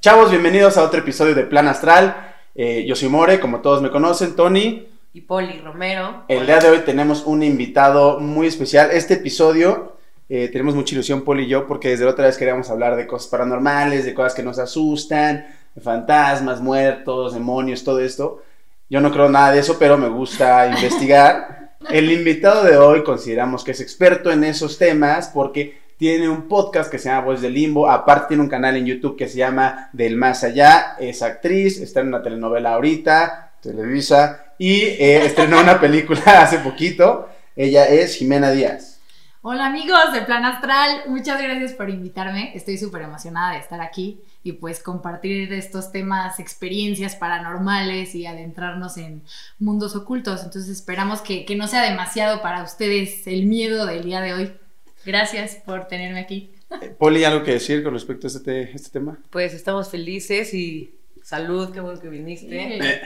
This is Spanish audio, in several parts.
Chavos, bienvenidos a otro episodio de Plan Astral. Eh, yo soy More, como todos me conocen, Tony. Y Poli Romero. El día de hoy tenemos un invitado muy especial. Este episodio eh, tenemos mucha ilusión, Poli y yo, porque desde la otra vez queríamos hablar de cosas paranormales, de cosas que nos asustan, de fantasmas, muertos, demonios, todo esto. Yo no creo nada de eso, pero me gusta investigar. El invitado de hoy consideramos que es experto en esos temas porque tiene un podcast que se llama Voz del Limbo, aparte tiene un canal en YouTube que se llama Del Más Allá, es actriz, está en una telenovela ahorita, Televisa, y eh, estrenó una película hace poquito, ella es Jimena Díaz. Hola amigos de Plan Astral, muchas gracias por invitarme, estoy súper emocionada de estar aquí y pues compartir estos temas, experiencias paranormales y adentrarnos en mundos ocultos, entonces esperamos que, que no sea demasiado para ustedes el miedo del día de hoy. Gracias por tenerme aquí. Eh, Poli, ¿algo que decir con respecto a este, este tema? Pues estamos felices y salud, qué bueno que viniste. Eh.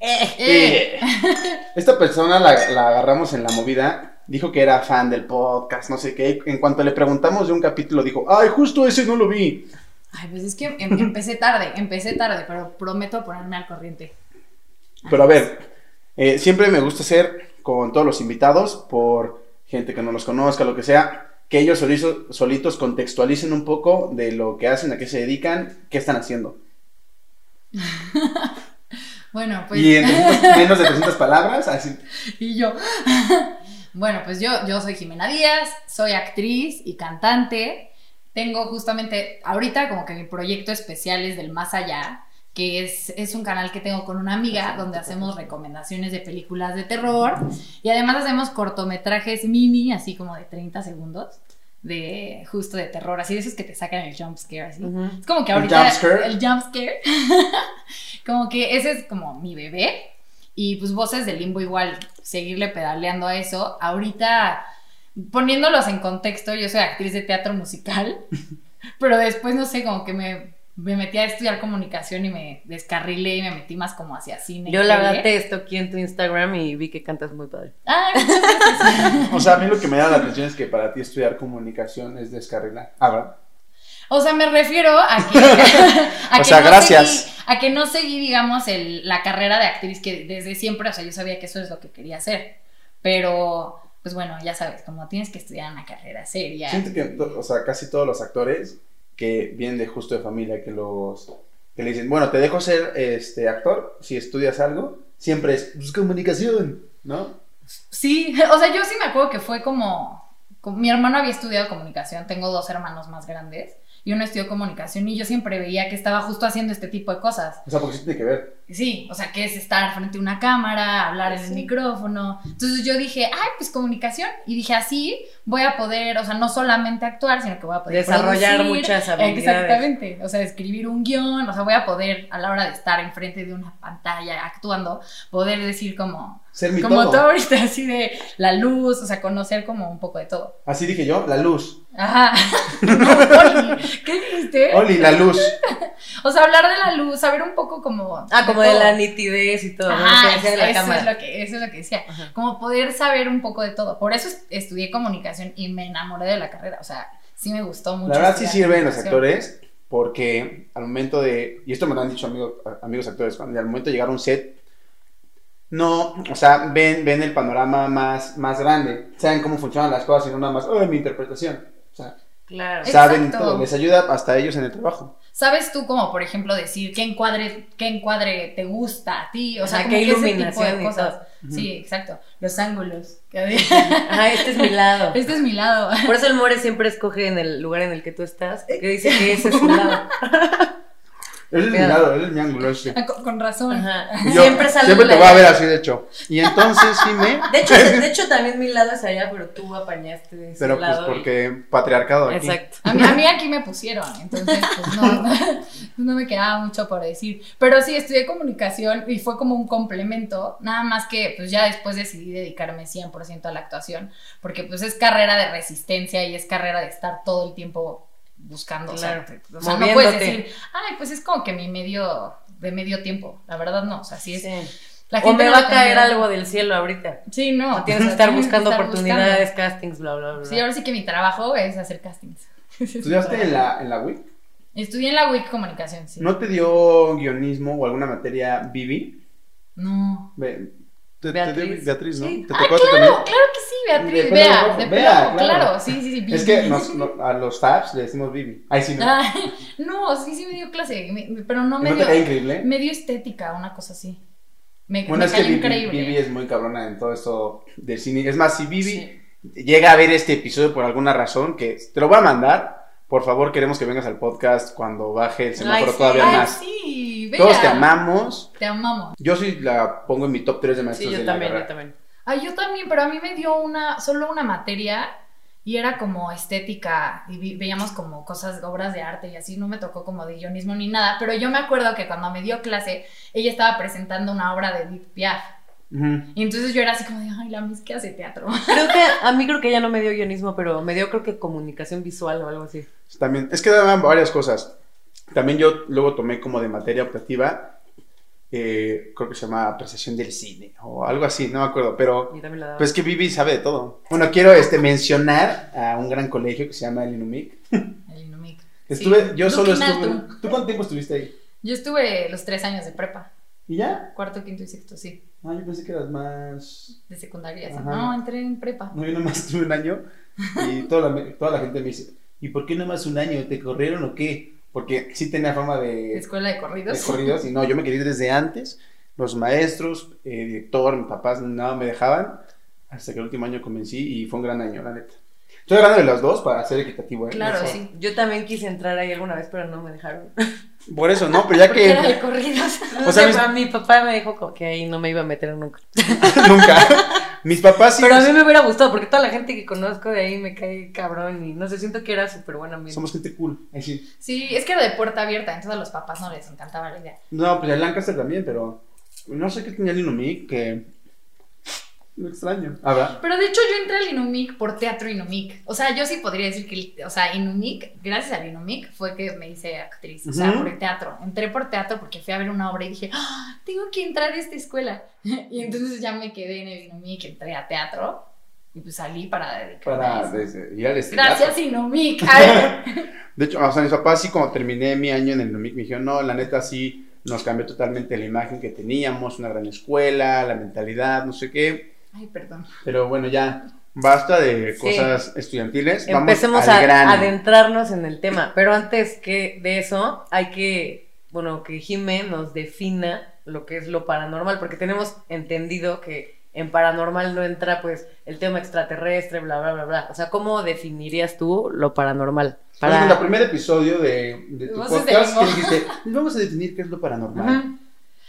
Eh. Esta persona la, la agarramos en la movida, dijo que era fan del podcast, no sé qué. En cuanto le preguntamos de un capítulo, dijo, ay, justo ese no lo vi. Ay, pues es que em- empecé tarde, empecé tarde, pero prometo ponerme al corriente. Pero a ver, eh, siempre me gusta hacer con todos los invitados, por gente que no los conozca, lo que sea, que ellos solizo- solitos contextualicen un poco de lo que hacen, a qué se dedican, qué están haciendo. Bueno, pues... Y en 300 menos de 300 palabras, así. Y yo. bueno, pues yo, yo soy Jimena Díaz, soy actriz y cantante. Tengo justamente ahorita como que mi proyecto especial es del Más Allá, que es, es un canal que tengo con una amiga donde hacemos recomendaciones de películas de terror y además hacemos cortometrajes mini, así como de 30 segundos, de justo de terror, así de esos que te sacan el jump scare, así. Es como que ¿El ahorita jump scare? el jump scare, como que ese es como mi bebé. Y pues voces de limbo igual, seguirle pedaleando a eso. Ahorita, poniéndolos en contexto, yo soy actriz de teatro musical, pero después, no sé, como que me, me metí a estudiar comunicación y me descarrilé y me metí más como hacia cine. Yo la verdad te estoy en tu Instagram y vi que cantas muy padre. Ay. O sea, a mí lo que me llama la atención es que para ti estudiar comunicación es descarrilar. Ah, ¿verdad? O sea, me refiero a que. a O sea, no gracias. seguí- a que no seguí, digamos, el- la carrera de actriz que desde siempre, o sea, yo sabía que eso es lo que quería hacer. Pero, pues bueno, ya sabes, como tienes que estudiar una carrera seria. Siento que, o sea, casi todos los actores que vienen de justo de familia, que los que le dicen, bueno, te dejo ser este actor si estudias algo, siempre es pues, comunicación, ¿no? Sí, o sea, yo sí me acuerdo que fue como, como- Mi hermano había estudiado comunicación, tengo dos hermanos más grandes, y uno estudió comunicación, y yo siempre veía que estaba justo haciendo este tipo de cosas. O sea, porque sí tiene que ver. Sí, o sea, que es estar frente a una cámara, hablar en el Sí. micrófono. Entonces yo dije, ay, pues comunicación. Y dije, así voy a poder, o sea, no solamente actuar, sino que voy a poder Desarrollar producir. muchas habilidades. Exactamente. O sea, escribir un guion, o sea, voy a poder, a la hora de estar enfrente de una pantalla actuando, poder decir como, Ser mi como todo. tú ahorita, así de la luz, o sea, conocer como un poco de todo. Así dije yo, la luz. Ajá. Oli, ¿Qué dijiste? Oli, la luz. O sea, hablar de la luz, saber un poco como... Ah, como de la nitidez y todo. ¿no? Ajá, Lo que decía de la eso, es lo que, eso es lo que decía. Ajá. Como poder saber un poco de todo. Por eso est- estudié comunicación y me enamoré de la carrera. O sea, sí me gustó mucho. La verdad sí sirven los actores porque al momento de, y esto me lo han dicho amigos, amigos actores, cuando al momento de llegar a un set, no, o sea, ven, ven el panorama más, más grande, saben cómo funcionan las cosas y no nada más, oh, mi interpretación. O sea, Claro. Saben Exacto. todo, les ayuda hasta ellos en el trabajo. ¿Sabes tú como, por ejemplo, decir qué encuadre, qué encuadre te gusta a ti? O sea, Ajá, como qué que ese tipo iluminación de y cosas. Sí, exacto. Los ángulos. Ajá, este es mi lado. Este es mi lado. Por eso el More siempre escoge en el lugar en el que tú estás, que dice que ese es su lado. Ese es mi lado, ese es mi ángulo. Ese. Ah, Con, con razón. Ajá. Y yo Siempre sale Siempre te voy a ver así, de hecho. Y entonces sí me... De hecho, de hecho, también mi lado es allá, pero tú apañaste de ese Pero pues lado. y- porque patriarcado aquí. Exacto. A mí, a mí aquí me pusieron, entonces pues no, no me quedaba mucho por decir. Pero sí, estudié comunicación y fue como un complemento, nada más que pues ya después decidí dedicarme 100% a la actuación, porque pues es carrera de resistencia y es carrera de estar todo el tiempo buscando. Claro. O sea, te- o sea, no puedes decir, ay, pues es como que mi medio, de medio tiempo. La verdad no, o sea, sí es... Sí. la O gente me lo va a caer algo del cielo ahorita. Sí, no. O tienes o que estar buscando estar oportunidades, buscando. castings, bla, bla, bla. Sí, ahora sí que mi trabajo es hacer castings. ¿Estudiaste en la, en la WIC? Estudié en la WIC Comunicación, sí. ¿No te dio guionismo o alguna materia Vivi? No. Ve- te- te Beatriz. dio Beatriz, ¿no? Sí. ¿Te Ah, tocó a ti claro, también? claro que sí, Beatriz. Vea, de pelo, claro. claro. sí, sí, sí. Es que nos- no- a los Fabs le decimos Vivi. Ay, sí, no. Ah, no, sí, sí me dio clase, me- pero no me ¿No dio. increíble? Me dio estética, una cosa así. Me, Bueno, me es que cayó increíble. Vivi es muy cabrona en todo esto del cine. Es más, si Vivi Sí. llega a ver este episodio por alguna razón, que te lo voy a mandar, por favor queremos que vengas al podcast cuando baje el semáforo Ay, sí. todavía Ay, más. sí, vea. Todos te amamos. Te amamos. Yo sí la pongo en mi top 3 de maestros Sí, de yo la también, carrera. yo también. Ay, yo también, pero a mí me dio una, solo una materia y era como estética y vi- veíamos como cosas, obras de arte y así, no me tocó como de guionismo ni nada, pero yo me acuerdo que cuando me dio clase, ella estaba presentando una obra de Edith Piaf Ujú. y entonces yo era así como de, ay, la mis que hace teatro. Creo que a mí creo que ella no me dio guionismo, pero me dio creo que comunicación visual o algo así. También, es que daban varias cosas. También yo luego tomé como de materia optativa, eh, creo que se llama apreciación del cine o algo así, no me acuerdo, pero pues que Vivi sabe de todo. Bueno, quiero este, mencionar a un gran colegio que se llama el Inumic. El Inumic. Estuve, Sí. yo solo estuve. Alto. ¿Tú cuánto tiempo estuviste ahí? Yo estuve los tres años de prepa, ¿Y ya? cuarto, quinto y sexto, sí, Ah, yo pensé que eras más. de secundaria. Ajá. No, entré en prepa. No, yo nomás estuve un año y toda la, toda la gente me dice, ¿y por qué nomás un año? ¿Te corrieron o qué? Porque sí tenía fama de, Escuela de de corridos. corridos y no, yo me quería ir desde antes. Los maestros, eh, director, mis papás, nada me dejaban. Hasta que el último año convencí y fue un gran año, la neta. Estoy hablando de las dos para ser equitativo. ¿eh? Claro, sí. Yo también quise entrar ahí alguna vez, pero no me dejaron. Por eso, ¿no? Pero ya Porque era de que... corridos. O sea, sé, mi papá me dijo que ahí no me iba a meter nunca. Nunca. Mis papás sí... Pero a mí me hubiera gustado, porque toda la gente que conozco de ahí me cae cabrón y no sé, siento que era súper buena ambiente. Somos gente cool. Ahí sí. Sí, es que era de puerta abierta, entonces a los papás no les encantaba la idea. No, pues el Lancaster también, pero no sé qué tenía el Inumic que lo extraño. Ahora, Pero de hecho yo entré al Inumic por teatro Inumic. O sea, yo sí podría decir que, o sea, Inumic, gracias al Inumic fue que me hice actriz. O sea, por el teatro. Entré por teatro porque fui a ver una obra y dije, "Ah, tengo que entrar a esta escuela. y entonces ya me quedé en el Inumic, entré a teatro y pues salí para dedicarme para a eso. desde- ir al. Gracias Inumic. Ay, De hecho, o sea, mis papás sí cuando terminé mi año en el Inumic me dijeron, no, la neta sí nos cambió totalmente la imagen que teníamos, una gran escuela, la mentalidad, no sé qué. Ay, perdón. Pero bueno, ya basta de Sí. cosas estudiantiles. Vamos Empecemos al a grano. adentrarnos en el tema. Pero antes que de eso, hay que, bueno, que Jime nos defina lo que es lo paranormal, porque tenemos entendido que en paranormal no entra pues el tema extraterrestre, bla, bla, bla, bla. O sea, ¿cómo definirías tú lo paranormal? Para... el primer episodio de, de tu podcast que limbo. dijiste, "Les vamos a definir qué es lo paranormal.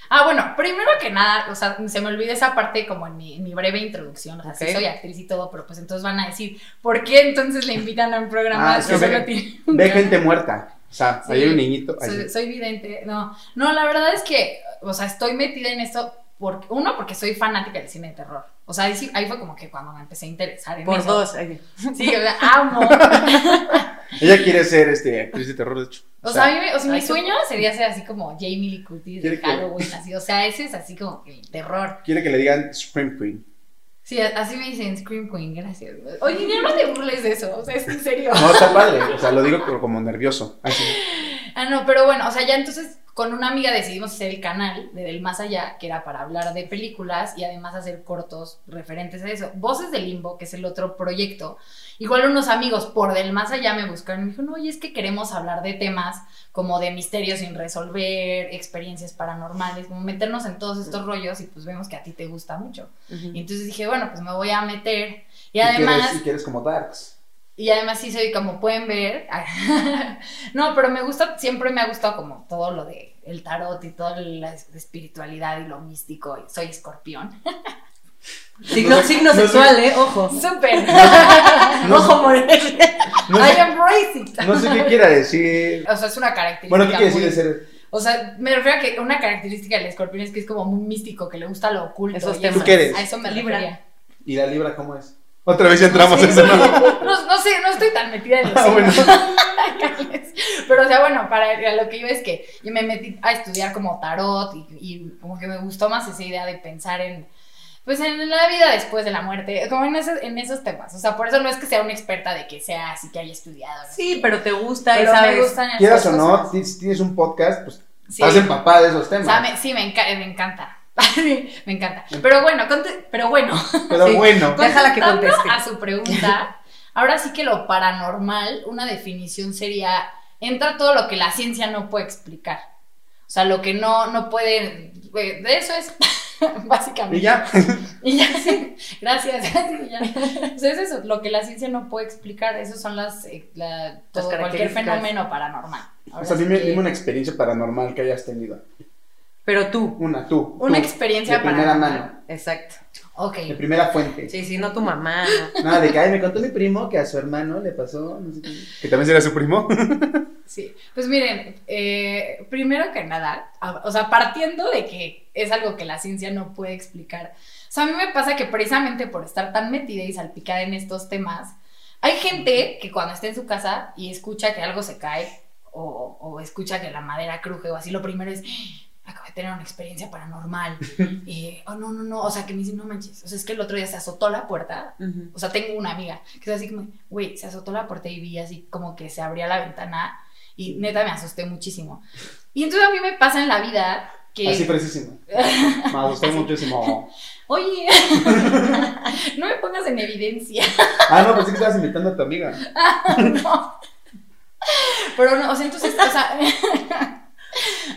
Ah, bueno, primero que nada, o sea, se me olvida esa parte como en mi, en mi breve introducción, o sea, sí soy actriz y todo, pero pues entonces van a decir, ¿por qué entonces le invitan a un programa Ah, es que ve- tiene Ve gente muerta. O sea, Sí. hay un niñito. Soy, soy vidente, no, no, la verdad es que, o sea, estoy metida en esto, porque, uno, porque soy fanática del cine de terror, o sea, ahí, sí- ahí fue como que cuando me empecé a interesar en Por eso. dos. ay, Sí, o sea, amo. Ella quiere ser este, actriz de terror, de hecho. O sea, a mí, me- o sea, mi sueño sería ser así como Jamie Lee Curtis ¿Quiere de que- Halloween, así, o sea, ese es así como que el terror. quiere que le digan Scream Queen. Sí, así me dicen Scream Queen, gracias. Oye, ya no te burles de eso, o sea, es en serio. No, está padre. O sea, lo digo como- nervioso. Ahí sí. Ah, no, pero bueno, o sea, ya entonces con una amiga decidimos hacer el canal de Del Más Allá, que era para hablar de películas y además hacer cortos referentes a eso. Voces del Limbo, que es el otro proyecto. Igual unos amigos por Del Más Allá me buscaron y me dijeron, oye, es que queremos hablar de temas como de misterios sin resolver, experiencias paranormales, como meternos en todos estos rollos y pues vemos que a ti te gusta mucho. Y entonces dije, bueno, pues me voy a meter. Y Y además... quieres, y quieres como Darks. Y además sí soy, como pueden ver, no, pero me gusta, siempre me ha gustado como todo lo de el tarot y toda la es- espiritualidad y lo místico, y soy escorpión. Signo, No signo no sexual, ¿eh? Ojo. ¡Súper! No Ojo, Morel. No I sé, embrace it. no sé qué quiera decir. O sea, es una característica Bueno, ¿qué quiere decir de ser? O sea, me refiero a que una característica del escorpión es que es como muy místico, que le gusta lo oculto. Esos y temas. eso- ¿Tú qué eres? A eso me Libra. refería. ¿Y la libra cómo es? Otra vez ya entramos Sí, en eso. sí. ¿no? No, no sé, no estoy tan metida en los Ah, bueno. Pero, o sea, bueno, para lo que yo es que yo me metí a estudiar como tarot y, y como que me gustó más esa idea de pensar en, pues en la vida después de la muerte, como en esos, en esos temas. O sea, por eso no es que sea una experta de que sea así que haya estudiado. ¿no? Sí, pero te gusta y sabes. me gustan Quieras o no, cosas. tienes un podcast, pues Sí. estás empapada de esos O temas. sea, me- sí, me, enca- me encanta. me encanta. Pero bueno, conte- pero bueno. Pero Sí. bueno, Déjala que conteste. A su pregunta, ahora sí que lo paranormal, una definición sería, entra todo lo que la ciencia no puede explicar. O sea, lo que no, no puede, de eso es, básicamente. y ya. Y ya, sí, gracias. y ya. O sea, es eso, lo que la ciencia no puede explicar, esas son las, eh, la- todo, cualquier fenómeno paranormal. O sea, sí dime, que- dime una experiencia paranormal que hayas tenido. Pero tú. Una, tú. Una tú, experiencia De primera paranormal. mano, Exacto. Ok. de primera fuente. Sí, sí, no tu mamá. no. Nada, de que, ay, me contó mi primo que a su hermano le pasó, no sé qué. Que también será su primo. Sí, pues miren, eh, primero que nada, a- o sea, partiendo de que es algo que la ciencia no puede explicar, o sea, a mí me pasa que precisamente por estar tan metida y salpicada en estos temas, hay gente que cuando está en su casa y escucha que algo se cae o, o escucha que la madera cruje o así, lo primero es, "Ah, acabo de tener una experiencia paranormal, y, oh, no, no, no, o sea, que me dicen, no manches, o sea, es que el otro día se azotó la puerta o sea, tengo una amiga que es así como, güey, se azotó la puerta y vi así como que se abría la ventana y neta me asusté muchísimo. Y entonces a mí me pasa en la vida que, Así precisísimo. Me asusté muchísimo. oye, no me pongas en evidencia. Ah, no, pensé que estabas invitando a tu amiga. no. Pero no, o sea, entonces, o sea,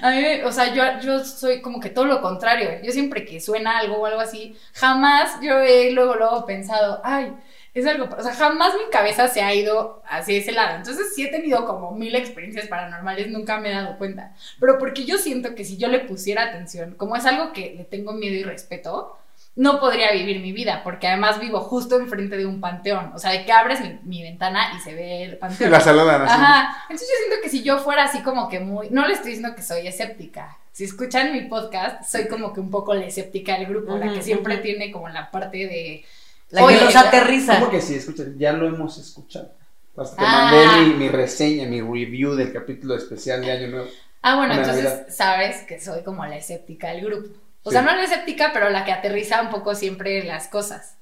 a mí, o sea, yo, yo soy como que todo lo contrario. Yo siempre que suena algo o algo así, jamás yo he luego, luego pensado, ay, es algo, o sea, jamás mi cabeza se ha ido hacia ese lado. Entonces sí he tenido como mil experiencias paranormales, nunca me he dado cuenta. Pero porque yo siento que si yo le pusiera atención, como es algo que le tengo miedo y respeto, no podría vivir mi vida, porque además vivo justo enfrente de un panteón. O sea, de que abres mi, mi ventana y se ve el panteón. La saludan así. Ajá. Entonces yo siento que si yo fuera así como que muy. No le estoy diciendo que soy escéptica. Si escuchan mi podcast, soy como que un poco la escéptica del grupo, la que siempre tiene como la parte de. La Oye, que ya- aterriza. ¿Cómo que sí? Escucha, ya lo hemos escuchado. Hasta te Ah. mandé mi, mi reseña, mi review del capítulo especial de Año Nuevo. Ah, bueno, Una entonces Navidad. sabes que soy como la escéptica del grupo. O Sí. sea, no la escéptica, pero la que aterriza un poco siempre las cosas.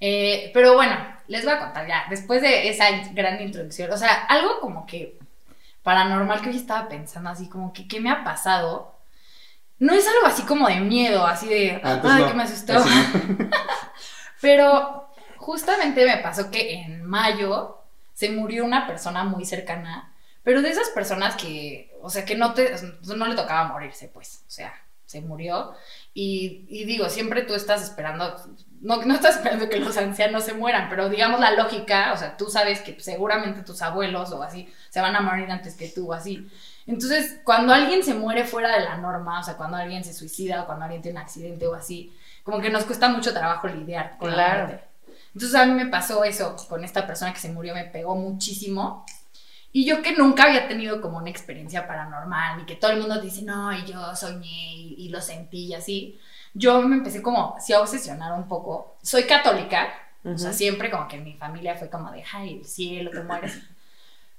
Eh, pero bueno, les voy a contar ya, después de esa gran introducción, o sea, algo como que paranormal que hoy estaba pensando, así como que, ¿qué me ha pasado? No es algo así como de miedo, así de, Ah, entonces ay, no. que me asustó. No. Pero justamente me pasó que en mayo se murió una persona muy cercana, pero de esas personas que, o sea, que no te, no le tocaba morirse, pues, o sea, se murió. Y, y digo, siempre tú estás esperando, no, no estás esperando que los ancianos se mueran, pero digamos la lógica, o sea, tú sabes que seguramente tus abuelos o así se van a morir antes que tú o así. Entonces, cuando alguien se muere fuera de la norma, o sea, cuando alguien se suicida o cuando alguien tiene un accidente o así, como que nos cuesta mucho trabajo lidiar con la Claro. muerte. Entonces a mí me pasó eso con esta persona que se murió, me pegó muchísimo. Y yo que nunca había tenido como una experiencia paranormal, ni que todo el mundo dice, no, y yo soñé y, y lo sentí y así. Yo me empecé como, sí, a obsesionar un poco. Soy católica, o sea, siempre como que mi familia fue como de, ay, el cielo, te mueres.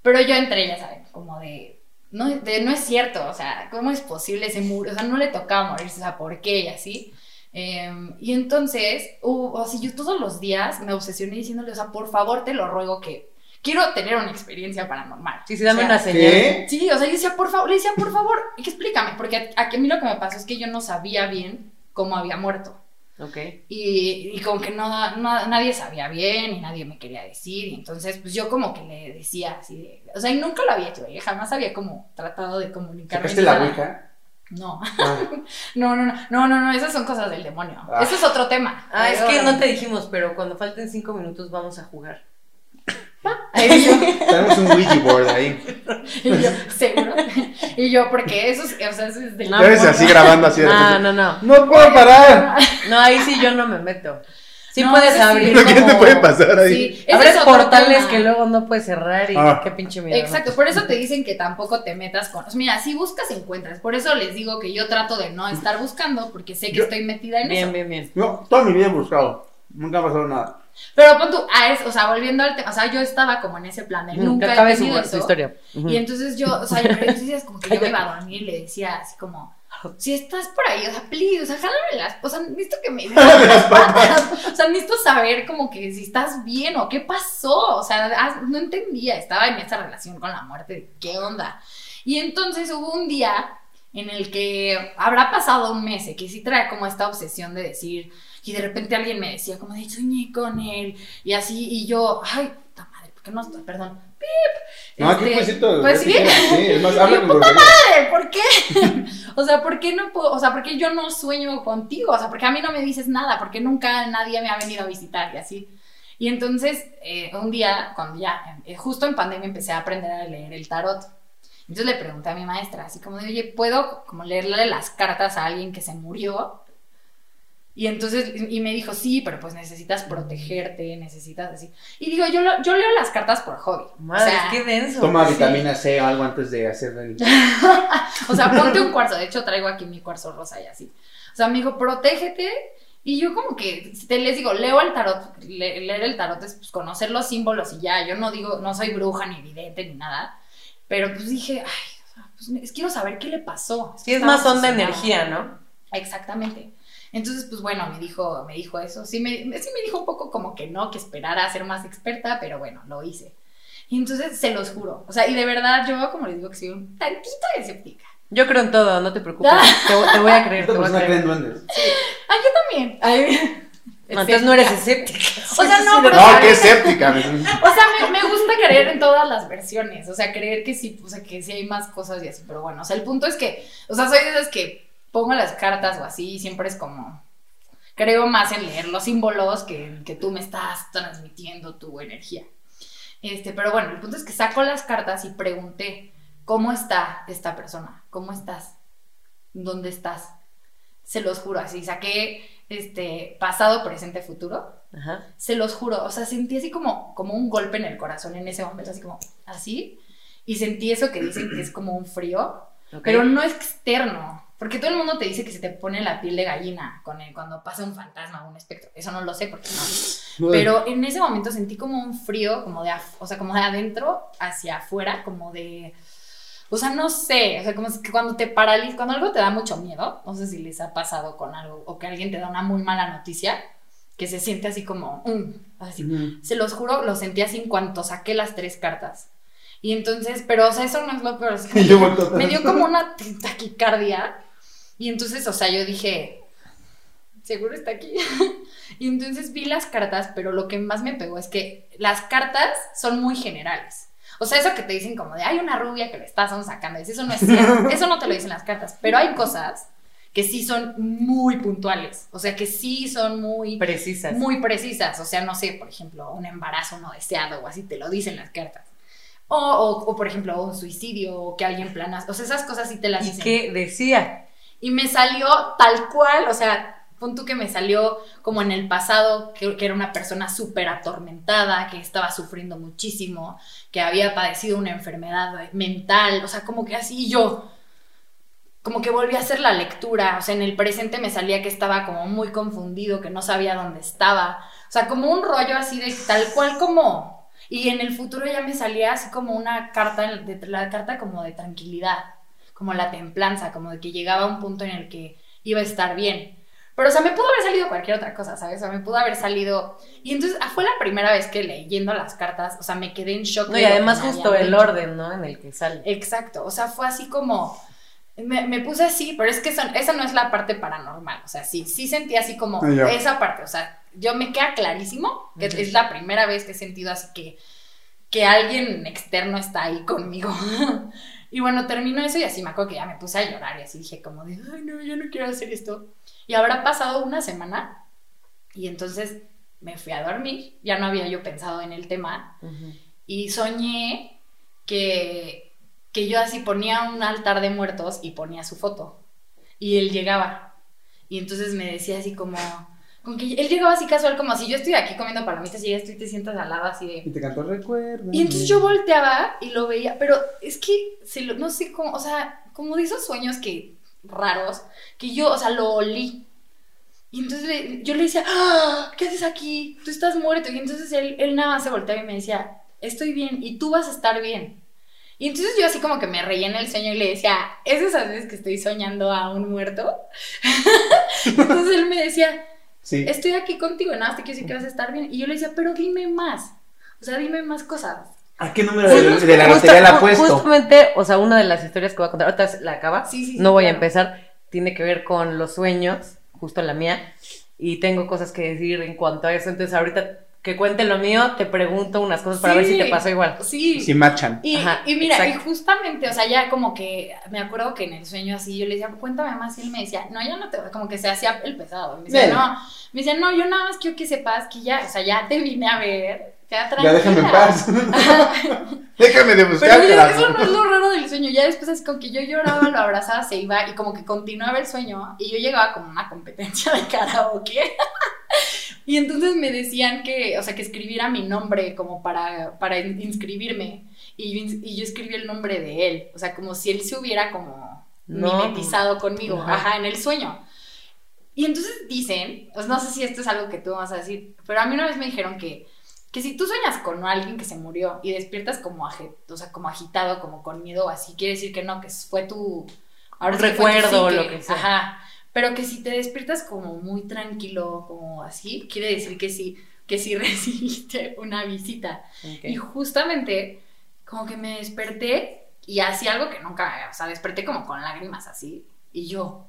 Pero yo entre ellas, ¿saben? Como de no, de, no es cierto, o sea, ¿cómo es posible ese muro? O sea, no le tocaba morirse, o sea, ¿por qué? Y así. Em, y entonces, hubo- o sea, yo todos los días me obsesioné diciéndole, o sea, por favor, te lo ruego que quiero tener una experiencia paranormal. Sí, sí, dame O sea, una señal. ¿Qué? Sí, o sea, yo decía, por favor, le decía, por favor, y que explícame, porque a, a mí lo que me pasó es que yo no sabía bien cómo había muerto. Ok. Y, y como que no, no- nadie sabía bien y nadie me quería decir. Y entonces, pues yo como que le decía así de. O sea, y nunca lo había hecho, ¿eh? jamás había como tratado de comunicarme. ¿Sacaste la ouija? No. Ah. no, no, no, no, no, no, esas son cosas del demonio. Ah. Eso es otro tema. Ah, es que no te dijimos, pero cuando falten cinco minutos vamos a jugar. Y yo, Tenemos un Ouija board ahí. y yo, seguro. Y yo, porque eso es, o sea, eso es del No, así grabando así de No, repente. no, no. No puedo parar. No, ahí sí yo no me meto. Sí No, puedes ese sí. abrir ¿Pero qué te como- puede pasar ahí? Sí, ese Abres es otro portales tema. que luego no puedes cerrar y Ah. qué pinche miedo. Exacto, por eso te dicen que tampoco te metas con. Mira, si buscas, encuentras. Por eso les digo que yo trato de no estar buscando, porque sé que Yo- estoy metida en Bien, eso. bien, bien. No, toda mi vida he buscado. Nunca ha pasado nada. Pero pon tú, a eso, o sea, volviendo al tema, o sea, yo estaba como en ese plan de nunca he su, tenido su eso. historia. Ujú. Y entonces yo, o sea, entonces como que yo me iba a dormir y le decía así como, si estás por ahí, o sea, please, o sea, jálame las, o sea, necesito que me las patas, o sea, necesito saber como que si estás bien o qué pasó, o sea, no entendía, estaba en esa relación con la muerte, ¿qué onda? Y entonces hubo un día en el que habrá pasado un mes, que sí trae como esta obsesión de decir, y de repente alguien me decía como de soñé con él, y así, y yo, ay, puta madre, ¿por qué no estoy, perdón, pip? No, aquí Este, pues pues sí, es más, yo, puta madre, ¿por qué? o sea, ¿por qué no puedo, o sea, por qué yo no sueño contigo? O sea, porque a mí no me dices nada, porque nunca nadie me ha venido a visitar y así. Y entonces, eh, un día, cuando ya, eh, justo en pandemia empecé a aprender a leer el tarot. Entonces le pregunté a mi maestra, así como de, oye, ¿puedo como leerle las cartas a alguien que se murió? Y entonces, y me dijo, sí, pero pues necesitas protegerte, necesitas así. Y digo, yo, lo- yo leo las cartas por hobby. Madre, o sea, qué denso. Toma Sí. vitamina C o algo antes de hacer el... O sea, ponte un cuarzo. De hecho, traigo aquí mi cuarzo rosa y así. O sea, me dijo, protégete. Y yo como que te les digo, leo el tarot, le- leer el tarot es pues, conocer los símbolos y ya. Yo no digo, no soy bruja ni vidente ni nada. Pero pues dije, ay, pues, es- quiero saber qué le pasó. Sí, es más onda energía, ¿no? Exactamente. Entonces, pues bueno, me dijo, me dijo eso. Sí me, sí me dijo un poco como que no, que esperara a ser más experta, pero bueno, lo hice. Y entonces se los juro. O sea, y de verdad, yo como les digo que soy un tantito escéptica. Yo creo en todo, no te preocupes. te, te voy a creer, te voy a creer. en duendes. Ah, yo también. Ay, No, entonces no eres escéptica. O sea, no, pero- No, qué escéptica. O sea, me, me gusta creer en todas las versiones. O sea, creer que sí, o sea, que sí hay más cosas y así. Pero bueno, o sea, el punto es que, o sea, soy de esas que pongo las cartas o así siempre es como. Creo más en leer los símbolos que, que tú me estás transmitiendo tu energía. Este, pero bueno, el punto es que saco las cartas y pregunté, ¿cómo está esta persona? ¿Cómo estás? ¿Dónde estás? Se los juro, así saqué este pasado, presente, futuro Ajá. se los juro, o sea, sentí así como, como un golpe en el corazón en ese momento, así como así, y sentí eso que dicen que es como un frío, pero no externo, porque todo el mundo te dice que se te pone la piel de gallina con el- cuando pasa un fantasma o un espectro, eso no lo sé porque no, pero en ese momento sentí como un frío, como de, o sea, como de adentro hacia afuera, como de, o sea, no sé, o sea, como es que cuando te paralizas, cuando algo te da mucho miedo, no sé si les ha pasado con algo, o que alguien te da una muy mala noticia, que se siente así como, mm, así, Ujú. se los juro, lo sentí así en cuanto saqué las tres cartas. Y entonces, pero, o sea, eso no es lo peor. es que me dio como una taquicardia. Y entonces, o sea, yo dije, seguro está aquí. y entonces vi las cartas, pero lo que más me pegó es que las cartas son muy generales. O sea, eso que te dicen como de, hay una rubia que le estás sacando, eso no es cierto, eso no te lo dicen las cartas, pero hay cosas que sí son muy puntuales, o sea, que sí son muy Precisas. muy precisas. O sea, no sé, por ejemplo, un embarazo no deseado o así te lo dicen las cartas. O, o, o, por ejemplo, un suicidio o que alguien plana. O sea, esas cosas sí te las ¿Y dicen. qué decía? Y me salió tal cual, o sea, pon tú que me salió como en el pasado, que, que era una persona súper atormentada, que estaba sufriendo muchísimo, que había padecido una enfermedad mental, o sea, como que así yo. Como que volví a hacer la lectura, o sea, en el presente me salía que estaba como muy confundido, que no sabía dónde estaba, o sea, como un rollo así de tal cual como, y en el futuro ya me salía así como una carta, la carta como de tranquilidad, como la templanza, como de que llegaba a un punto en el que iba a estar bien. Pero, o sea, me pudo haber salido cualquier otra cosa, ¿sabes? O sea, me pudo haber salido... Y entonces ah, fue la primera vez que leyendo las cartas, o sea, me quedé en shock. No, y además justo el dicho. orden, ¿no? En el que sale. Exacto, o sea, fue así como... Me, me puse así, pero es que eso, esa no es la parte paranormal, o sea, sí, sí sentí así como Ah, esa parte, o sea, yo me queda clarísimo que es la primera vez que he sentido así que, que alguien externo está ahí conmigo. y bueno, terminó eso y así me acuerdo que ya me puse a llorar y así dije como de, ay no, yo no quiero hacer esto. Y habrá pasado una semana y entonces me fui a dormir, ya no había yo pensado en el tema y soñé que, que yo así ponía un altar de muertos y ponía su foto. Y él llegaba. Y entonces me decía así como... Con que él llegaba así casual, como si yo estoy aquí comiendo palomitas y llegas tú y te sientas al lado así de... Y te cantó recuerdo. Y entonces yo volteaba y lo veía, pero es que se lo- no sé cómo, o sea, como de esos sueños que raros, que yo, o sea, lo olí. Y entonces le- yo le decía, ¡Ah! ¿qué haces aquí? Tú estás muerto. Y entonces él, él nada más se volteaba y me decía, estoy bien y tú vas a estar bien. Y entonces yo así como que me reí en el sueño y le decía, ¿es esas veces que estoy soñando a un muerto? entonces él me decía, Sí. estoy aquí contigo, nada, más te quiero decir que vas a estar bien. Y yo le decía, pero dime más. O sea, dime más cosas. ¿A qué número de, de la lotería la ha ju- puesto? Justamente, o sea, una de las historias que voy a contar, ahorita la acaba, Sí, sí, sí, no voy a empezar, tiene que ver con los sueños, justo la mía, y tengo cosas que decir en cuanto a eso, entonces ahorita que cuente lo mío, te pregunto unas cosas para ver si te pasó igual. Sí. Si machan. Y, Ajá, y mira, y justamente, o sea, ya como que me acuerdo que en el sueño así, yo le decía, cuéntame más, y él me decía, no, ya no te, como que se hacía el pesado. Me decía, Bien. no, me decía, no, yo nada más quiero que sepas que ya, o sea, ya te vine a ver, ya déjame en paz. déjame de buscar, Pero yo- eso no es lo raro del sueño, ya después es como que yo lloraba, lo abrazaba, se iba, y como que continuaba el sueño, y yo llegaba como una competencia de karaoke. Y entonces me decían que, o sea, que escribiera mi nombre como para, para in- inscribirme. Y yo, y yo escribí el nombre de él. O sea, como si él se hubiera como No. mimetizado conmigo. Ajá. en el sueño. Y entonces dicen, pues no sé si esto es algo que tú vas a decir, pero a mí una vez me dijeron que, que si tú sueñas con alguien que se murió y despiertas como, aje- o sea, como agitado, como con miedo así, quiere decir que no, que fue tu... Ahora sí recuerdo o lo que sea. Ajá. Pero que si te despiertas como muy tranquilo, como así, quiere decir que sí, que sí recibiste una visita. Ok. Y justamente, como que me desperté y hacía algo que nunca, o sea, desperté como con lágrimas así. Y yo,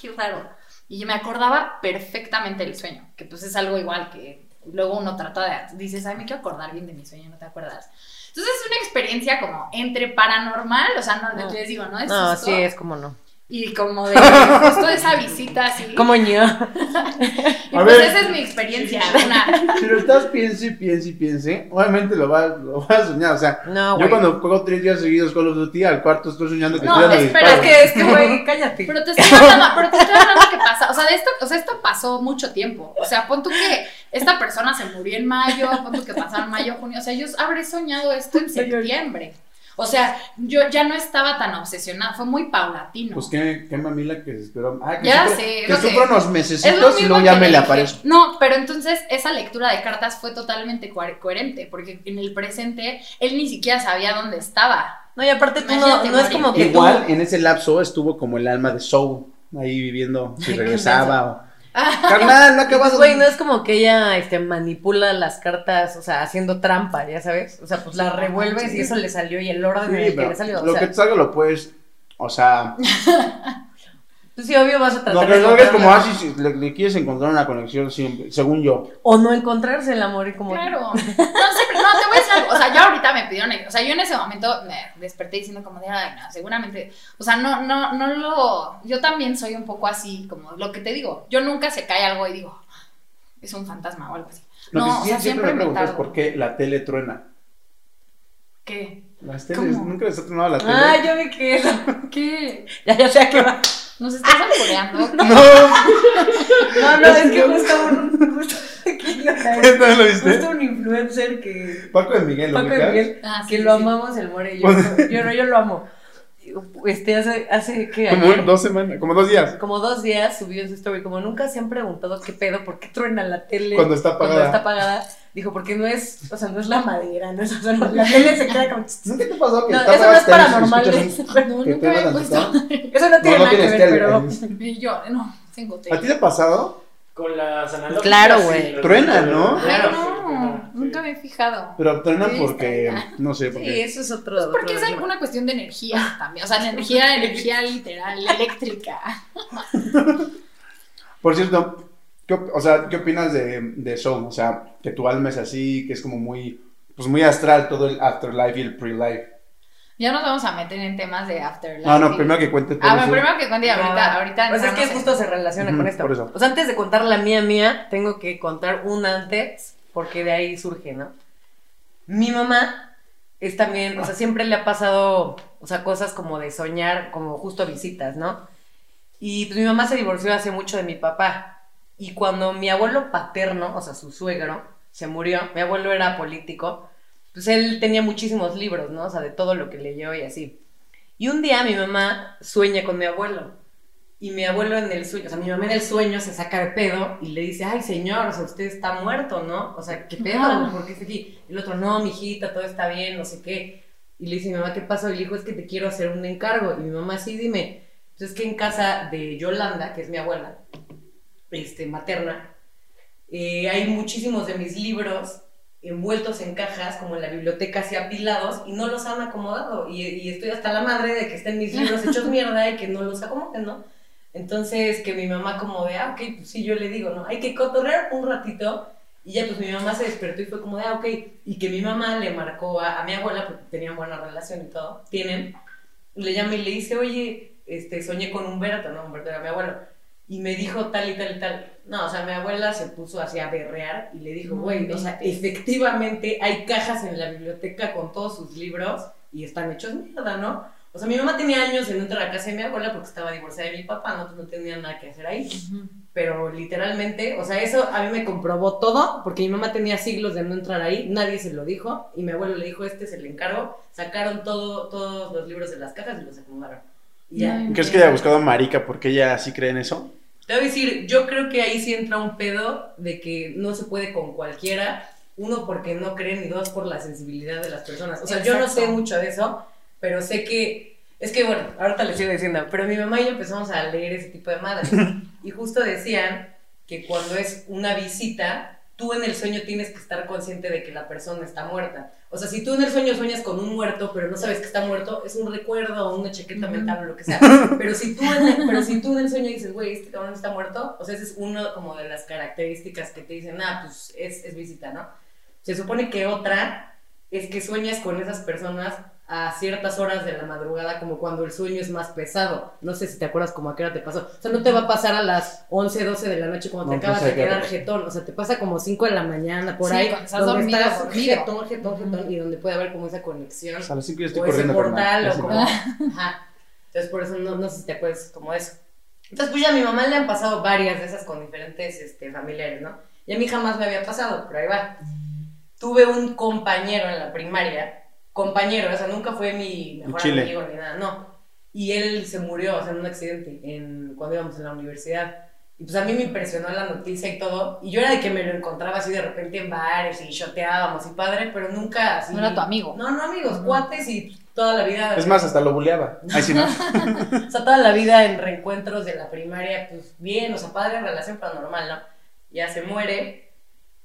qué raro. Y yo me acordaba perfectamente del sueño, que pues es algo igual que luego uno trata de, dices, ay, me quiero acordar bien de mi sueño, no te acuerdas. Entonces es una experiencia como entre paranormal, o sea, no, No. les digo, ¿no? Es No, sí, es como no. Y como de justo esa visita así. Como ño. Y A pues ver. esa es mi experiencia, una... Si lo estás piense y piense y piense, obviamente lo vas, lo vas a soñar. O sea, No, yo cuando juego tres días seguidos Call of Duty, al cuarto estoy soñando que No, estoy dando espera, Es que, es que, güey, cállate. Pero te estoy hablando, pero te estoy hablando que pasa, o sea, de esto, o sea, esto pasó mucho tiempo. O sea, pon tú que esta persona se murió en mayo, pon tú que pasaron mayo, junio, o sea, yo habré soñado esto en septiembre. O sea, yo ya no estaba tan obsesionada, fue muy paulatino. Pues qué, qué mamila que se esperó. Ah, que Ya sé, Que sufra unos mesecitos y luego ya me le aparezco. No, pero entonces esa lectura de cartas fue totalmente coher- coherente, porque en el presente él ni siquiera sabía dónde estaba. No, y aparte tú no, no es como que Igual tú... en ese lapso estuvo como el alma de Soul ahí viviendo, si regresaba o... Carnal, no acabas Güey, no es como que ella este, manipula las cartas, o sea, haciendo trampa, ya sabes. O sea, pues la revuelves y eso le salió y el orden en Sí, el que le salió. O lo sea, que te salga lo puedes, o sea, pues sí, obvio vas a tratar lo que es como así, si le, le quieres encontrar una conexión siempre, según yo. O no encontrarse el amor y como... Claro. No, siempre, no, te voy a decir algo. O sea, yo ahorita me pidieron, o sea, yo en ese momento me desperté diciendo como de, ay, no, seguramente, o sea, no, no, no lo, yo también soy un poco así, como lo que te digo, yo nunca se cae algo y digo, es un fantasma o algo así. Lo no, que o sí sea, siempre, siempre me me preguntas es por qué la tele truena. ¿Qué? Las teles, ¿Cómo? nunca les ha tronado la tele. Ah, yo vi que eso. ¿Qué? Ya, ya sé a qué va. ¿Nos estás albureando? No, No, no, Es es que justo un... Justo, ¿qué iba a caer? ¿Esta no lo viste? Justo un influencer que... Paco de Miguel, ¿lo Paco de? Miguel, Ah, sí, que sí, lo amamos el more yo. Pues- Yo no, yo lo amo. Este, hace, hace que Como ayer, dos semanas, como dos días. como dos días subió en su story, como nunca se han preguntado qué pedo, por qué truena la tele Cuando está apagada. cuando está apagada. Dijo, porque no es, o sea, no es la madera, no es, o sea, no, la tele se queda como... ¿Nunca te pasó que No, eso no es y paranormal, No, nunca me he truena puesto. Eso no tiene No, no nada que ver, tele. pero... Y yo, no, tengo ¿A ti tele. te ha pasado? Con las analógicas. Claro, güey. Truena, ¿no? Claro, Ay, sí, no, truena, nunca sí. me he fijado. Pero Sí, porque, no sé, Sí, porque... eso es otro... Pues porque otro es alguna cuestión de energía también. O sea, energía, energía literal, eléctrica. Por cierto, ¿qué, o sea, ¿qué opinas de, de Soul? O sea, que tu alma es así, que es como muy, pues muy astral todo el afterlife y el pre-life. Ya nos vamos a meter en temas de afterlife. No, no, y- primero que cuente todo Ah, bueno, eso. primero que cuente y ahorita, ahorita Pues es que justo se relaciona con esto. por eso. O sea, antes de contar la mía mía, tengo que contar un antes, porque de ahí surge, ¿no? Mi mamá es también, o sea, siempre le ha pasado, o sea, cosas como de soñar, como justo visitas, ¿no? Y pues mi mamá se divorció hace mucho de mi papá. Y cuando mi abuelo paterno, o sea, su suegro, se murió, mi abuelo era político, pues él tenía muchísimos libros, ¿no? O sea, de todo lo que leyó y así. Y un día mi mamá sueña con mi abuelo. Y mi abuelo en el sueño, o sea, mi mamá en el sueño se saca de pedo y le dice, ay señor, o sea, usted está muerto, ¿no? O sea, ¿qué pedo? Ah. ¿Por qué está aquí? El otro, no, mijita, todo está bien, no sé qué. Y le dice mi mamá, ¿qué pasó? Y le dijo, es que te quiero hacer un encargo. Y mi mamá, sí, dime. Entonces, que en casa de Yolanda, que es mi abuela, este, materna, eh, hay muchísimos de mis libros envueltos en cajas, como en la biblioteca, así apilados, y no los han acomodado. Y, y estoy hasta la madre de que estén mis libros hechos mierda y que no los acomoden, ¿no? Entonces, que mi mamá como de, ah, ok, pues sí, yo le digo, ¿no? Hay que cotorrear un ratito. Y ya, pues mi mamá se despertó y fue como de, ah, ok. Y que mi mamá le marcó a, a mi abuela, porque tenían buena relación y todo, tienen, le llama y le dice, oye, este, soñé con Humberto, ¿no? Humberto era mi abuelo. Y me dijo tal y tal y tal. No, o sea, mi abuela se puso así a berrear y le dijo, güey, o sea, efectivamente hay cajas en la biblioteca con todos sus libros y están hechos mierda, ¿no? O sea, mi mamá tenía años de no entrar a la casa de mi abuela porque estaba divorciada de mi papá, no, no tenía nada que hacer ahí. Pero literalmente, o sea, eso a mí me comprobó todo, porque mi mamá tenía siglos de no entrar ahí, nadie se lo dijo, y mi abuelo le dijo, este es el encargo, sacaron todo, todos los libros de las cajas y los acomodaron. Y ya. ¿Crees que haya buscado a Marica porque ella sí cree en eso? Te voy a decir, yo creo que ahí sí entra un pedo de que no se puede con cualquiera, uno porque no creen y dos por la sensibilidad de las personas. O sea, yo no Exacto. sé mucho de eso, pero sé que, es que bueno, ahorita les sigo diciendo, pero mi mamá y yo empezamos a leer ese tipo de madres y justo decían que cuando es una visita, tú en el sueño tienes que estar consciente de que la persona está muerta. O sea, si tú en el sueño sueñas con un muerto, pero no sabes que está muerto, es un recuerdo o una chaqueta mental o lo que sea. Pero si tú en el, pero si tú en el sueño dices, güey, este cabrón está muerto, o sea, esa es una como de las características que te dicen, ah, pues es, es visita, ¿no? Se supone que otra es que sueñas con esas personas a ciertas horas de la madrugada, como cuando el sueño es más pesado. No sé si te acuerdas como a qué hora te pasó. O sea, no te va a pasar a las 11, 12 de la noche cuando No, te acabas pues, de ¿a qué quedar jetón. O sea, te pasa como 5 de la mañana, por Sí, ahí. estás donde dormido, estás dormido. jetón, jetón, jetón, y donde puede haber como esa conexión. O sea, a las 5 yo estoy O ese corriendo. portal, carnal. o como. Ajá. Entonces, por eso no, no sé si te acuerdas como eso. Entonces, pues ya a mi mamá le han pasado varias de esas con diferentes este, familiares, ¿no? Y a mí jamás me había pasado, pero ahí va. Tuve un compañero en la primaria, compañero, o sea, nunca fue mi mejor Chile. amigo ni nada, no. Y él se murió, o sea, en un accidente en, cuando íbamos en la universidad. Y pues a mí me impresionó la noticia y todo. Y yo era de que me lo encontraba así de repente en bares y shoteábamos y padre, pero nunca así. No era tu amigo. No, no amigos, cuates y toda la vida. Es más, hasta lo buleaba. Ay, sí, no. O sea, toda la vida en reencuentros de la primaria, pues bien, o sea, padre, relación paranormal, ¿no? Ya se muere.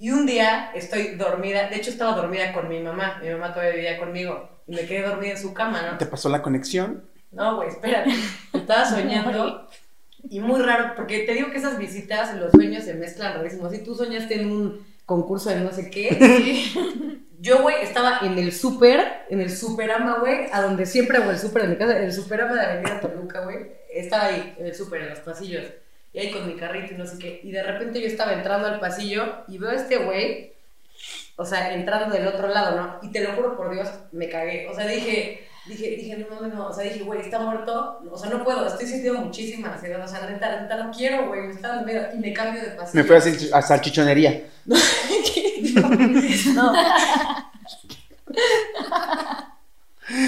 Y un día estoy dormida, de hecho estaba dormida con mi mamá, mi mamá todavía vivía conmigo, y me quedé dormida en su cama, ¿no? ¿Te pasó la conexión? No, güey, espérate. Estaba soñando. Y muy raro, porque te digo que esas visitas, los sueños se mezclan rarísimo. Si tú soñaste en un concurso de no sé qué, yo, güey, estaba en el súper, en el superama, güey, a donde siempre hago el súper de mi casa, el superama de Avenida Toluca, güey. Estaba ahí, en el súper, en los pasillos. Y ahí con mi carrito y no sé qué. Y de repente yo estaba entrando al pasillo y veo a este güey, o sea, entrando del otro lado, ¿no? Y te lo juro por Dios, me cagué. O sea, dije, dije, dije, no mames, no. O sea, dije, güey, está muerto. O sea, no puedo, estoy sintiendo muchísima ansiedad. O sea, neta, neta, no quiero, güey, me está miedo. Y me cambio de pasillo. Me fui a, a salchichonería. No.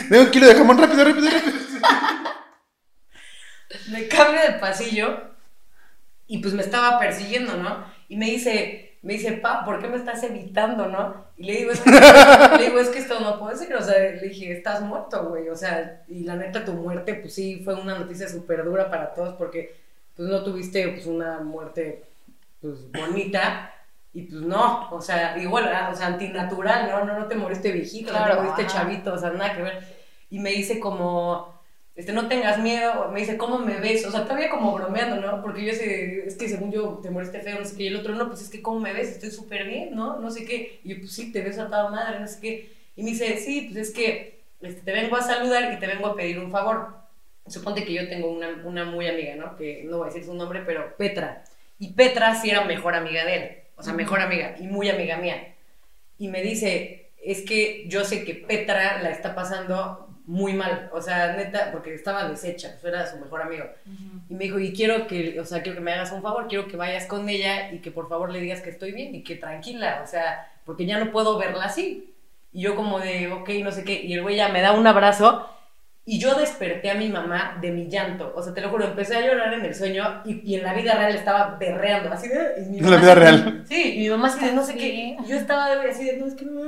Dame un kilo de jamón, rápido, rápido, rápido. me cambio de pasillo y pues me estaba persiguiendo, ¿no? Y me dice, me dice, pa, ¿por qué me estás evitando, no? Y le digo, es que, le digo, es que esto no puede ser, o sea, le dije, estás muerto, güey, o sea, y la neta tu muerte, pues sí, fue una noticia súper dura para todos porque, pues no tuviste, pues una muerte, pues bonita. Y pues no, o sea, igual, ah, o sea, antinatural, ¿no? No, no te moriste viejito, Claro, no te moriste ajá. chavito, o sea, nada que ver. Y me dice como, este, no tengas miedo, me dice, ¿cómo me ves? O sea, todavía como bromeando, ¿no? Porque yo sé, es que según yo te moriste feo, no sé qué, y el otro, no, pues es que ¿cómo me ves? Estoy súper bien, ¿no? No sé qué. Y yo, pues sí, te ves a toda madre, no sé qué. Y me dice, sí, pues es que este, te vengo a saludar y te vengo a pedir un favor. Suponte que yo tengo una, una muy amiga, ¿no? Que no voy a decir su nombre, pero Petra. Y Petra sí era mejor amiga de él, o sea, mejor amiga y muy amiga mía. Y me dice, es que yo sé que Petra la está pasando muy mal, o sea, neta, porque estaba deshecha, eso era su mejor amigo. Y me dijo, y quiero que, o sea, quiero que me hagas un favor, quiero que vayas con ella y que por favor le digas que estoy bien y que tranquila, o sea, porque ya no puedo verla así. Y yo como de, ok, no sé qué, y el güey ya me da un abrazo Y yo desperté a mi mamá de mi llanto. O sea, te lo juro, empecé a llorar en el sueño y, y en la vida real estaba berreando. Así de. y mi En la mamá vida así- real. Sí, y mi mamá así de no sé qué. Y Yo estaba así de no es que. no",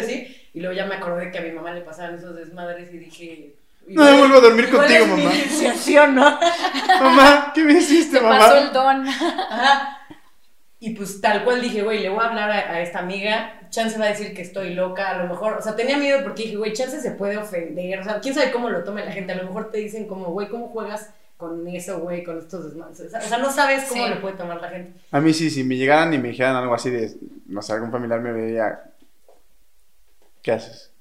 Así. Y luego ya me acordé que a mi mamá le pasaban esos desmadres y dije. No me vuelvo a dormir igual contigo, es mi mamá. iniciación, ¿no? Mamá, ¿qué me hiciste, Te mamá? pasó el don. Ajá. Y pues tal cual dije, güey, le voy a hablar a, a esta amiga, Chance va a decir que estoy loca, a lo mejor, o sea, tenía miedo porque dije, güey, Chance se puede ofender, o sea, quién sabe cómo lo tome la gente, a lo mejor te dicen como, güey, ¿cómo juegas con eso, güey, con estos sea, o sea, no sabes cómo Sí. lo puede tomar la gente. A mí sí, si me llegaran y me dijeran algo así de, no sé, algún familiar me veía, ¿qué haces?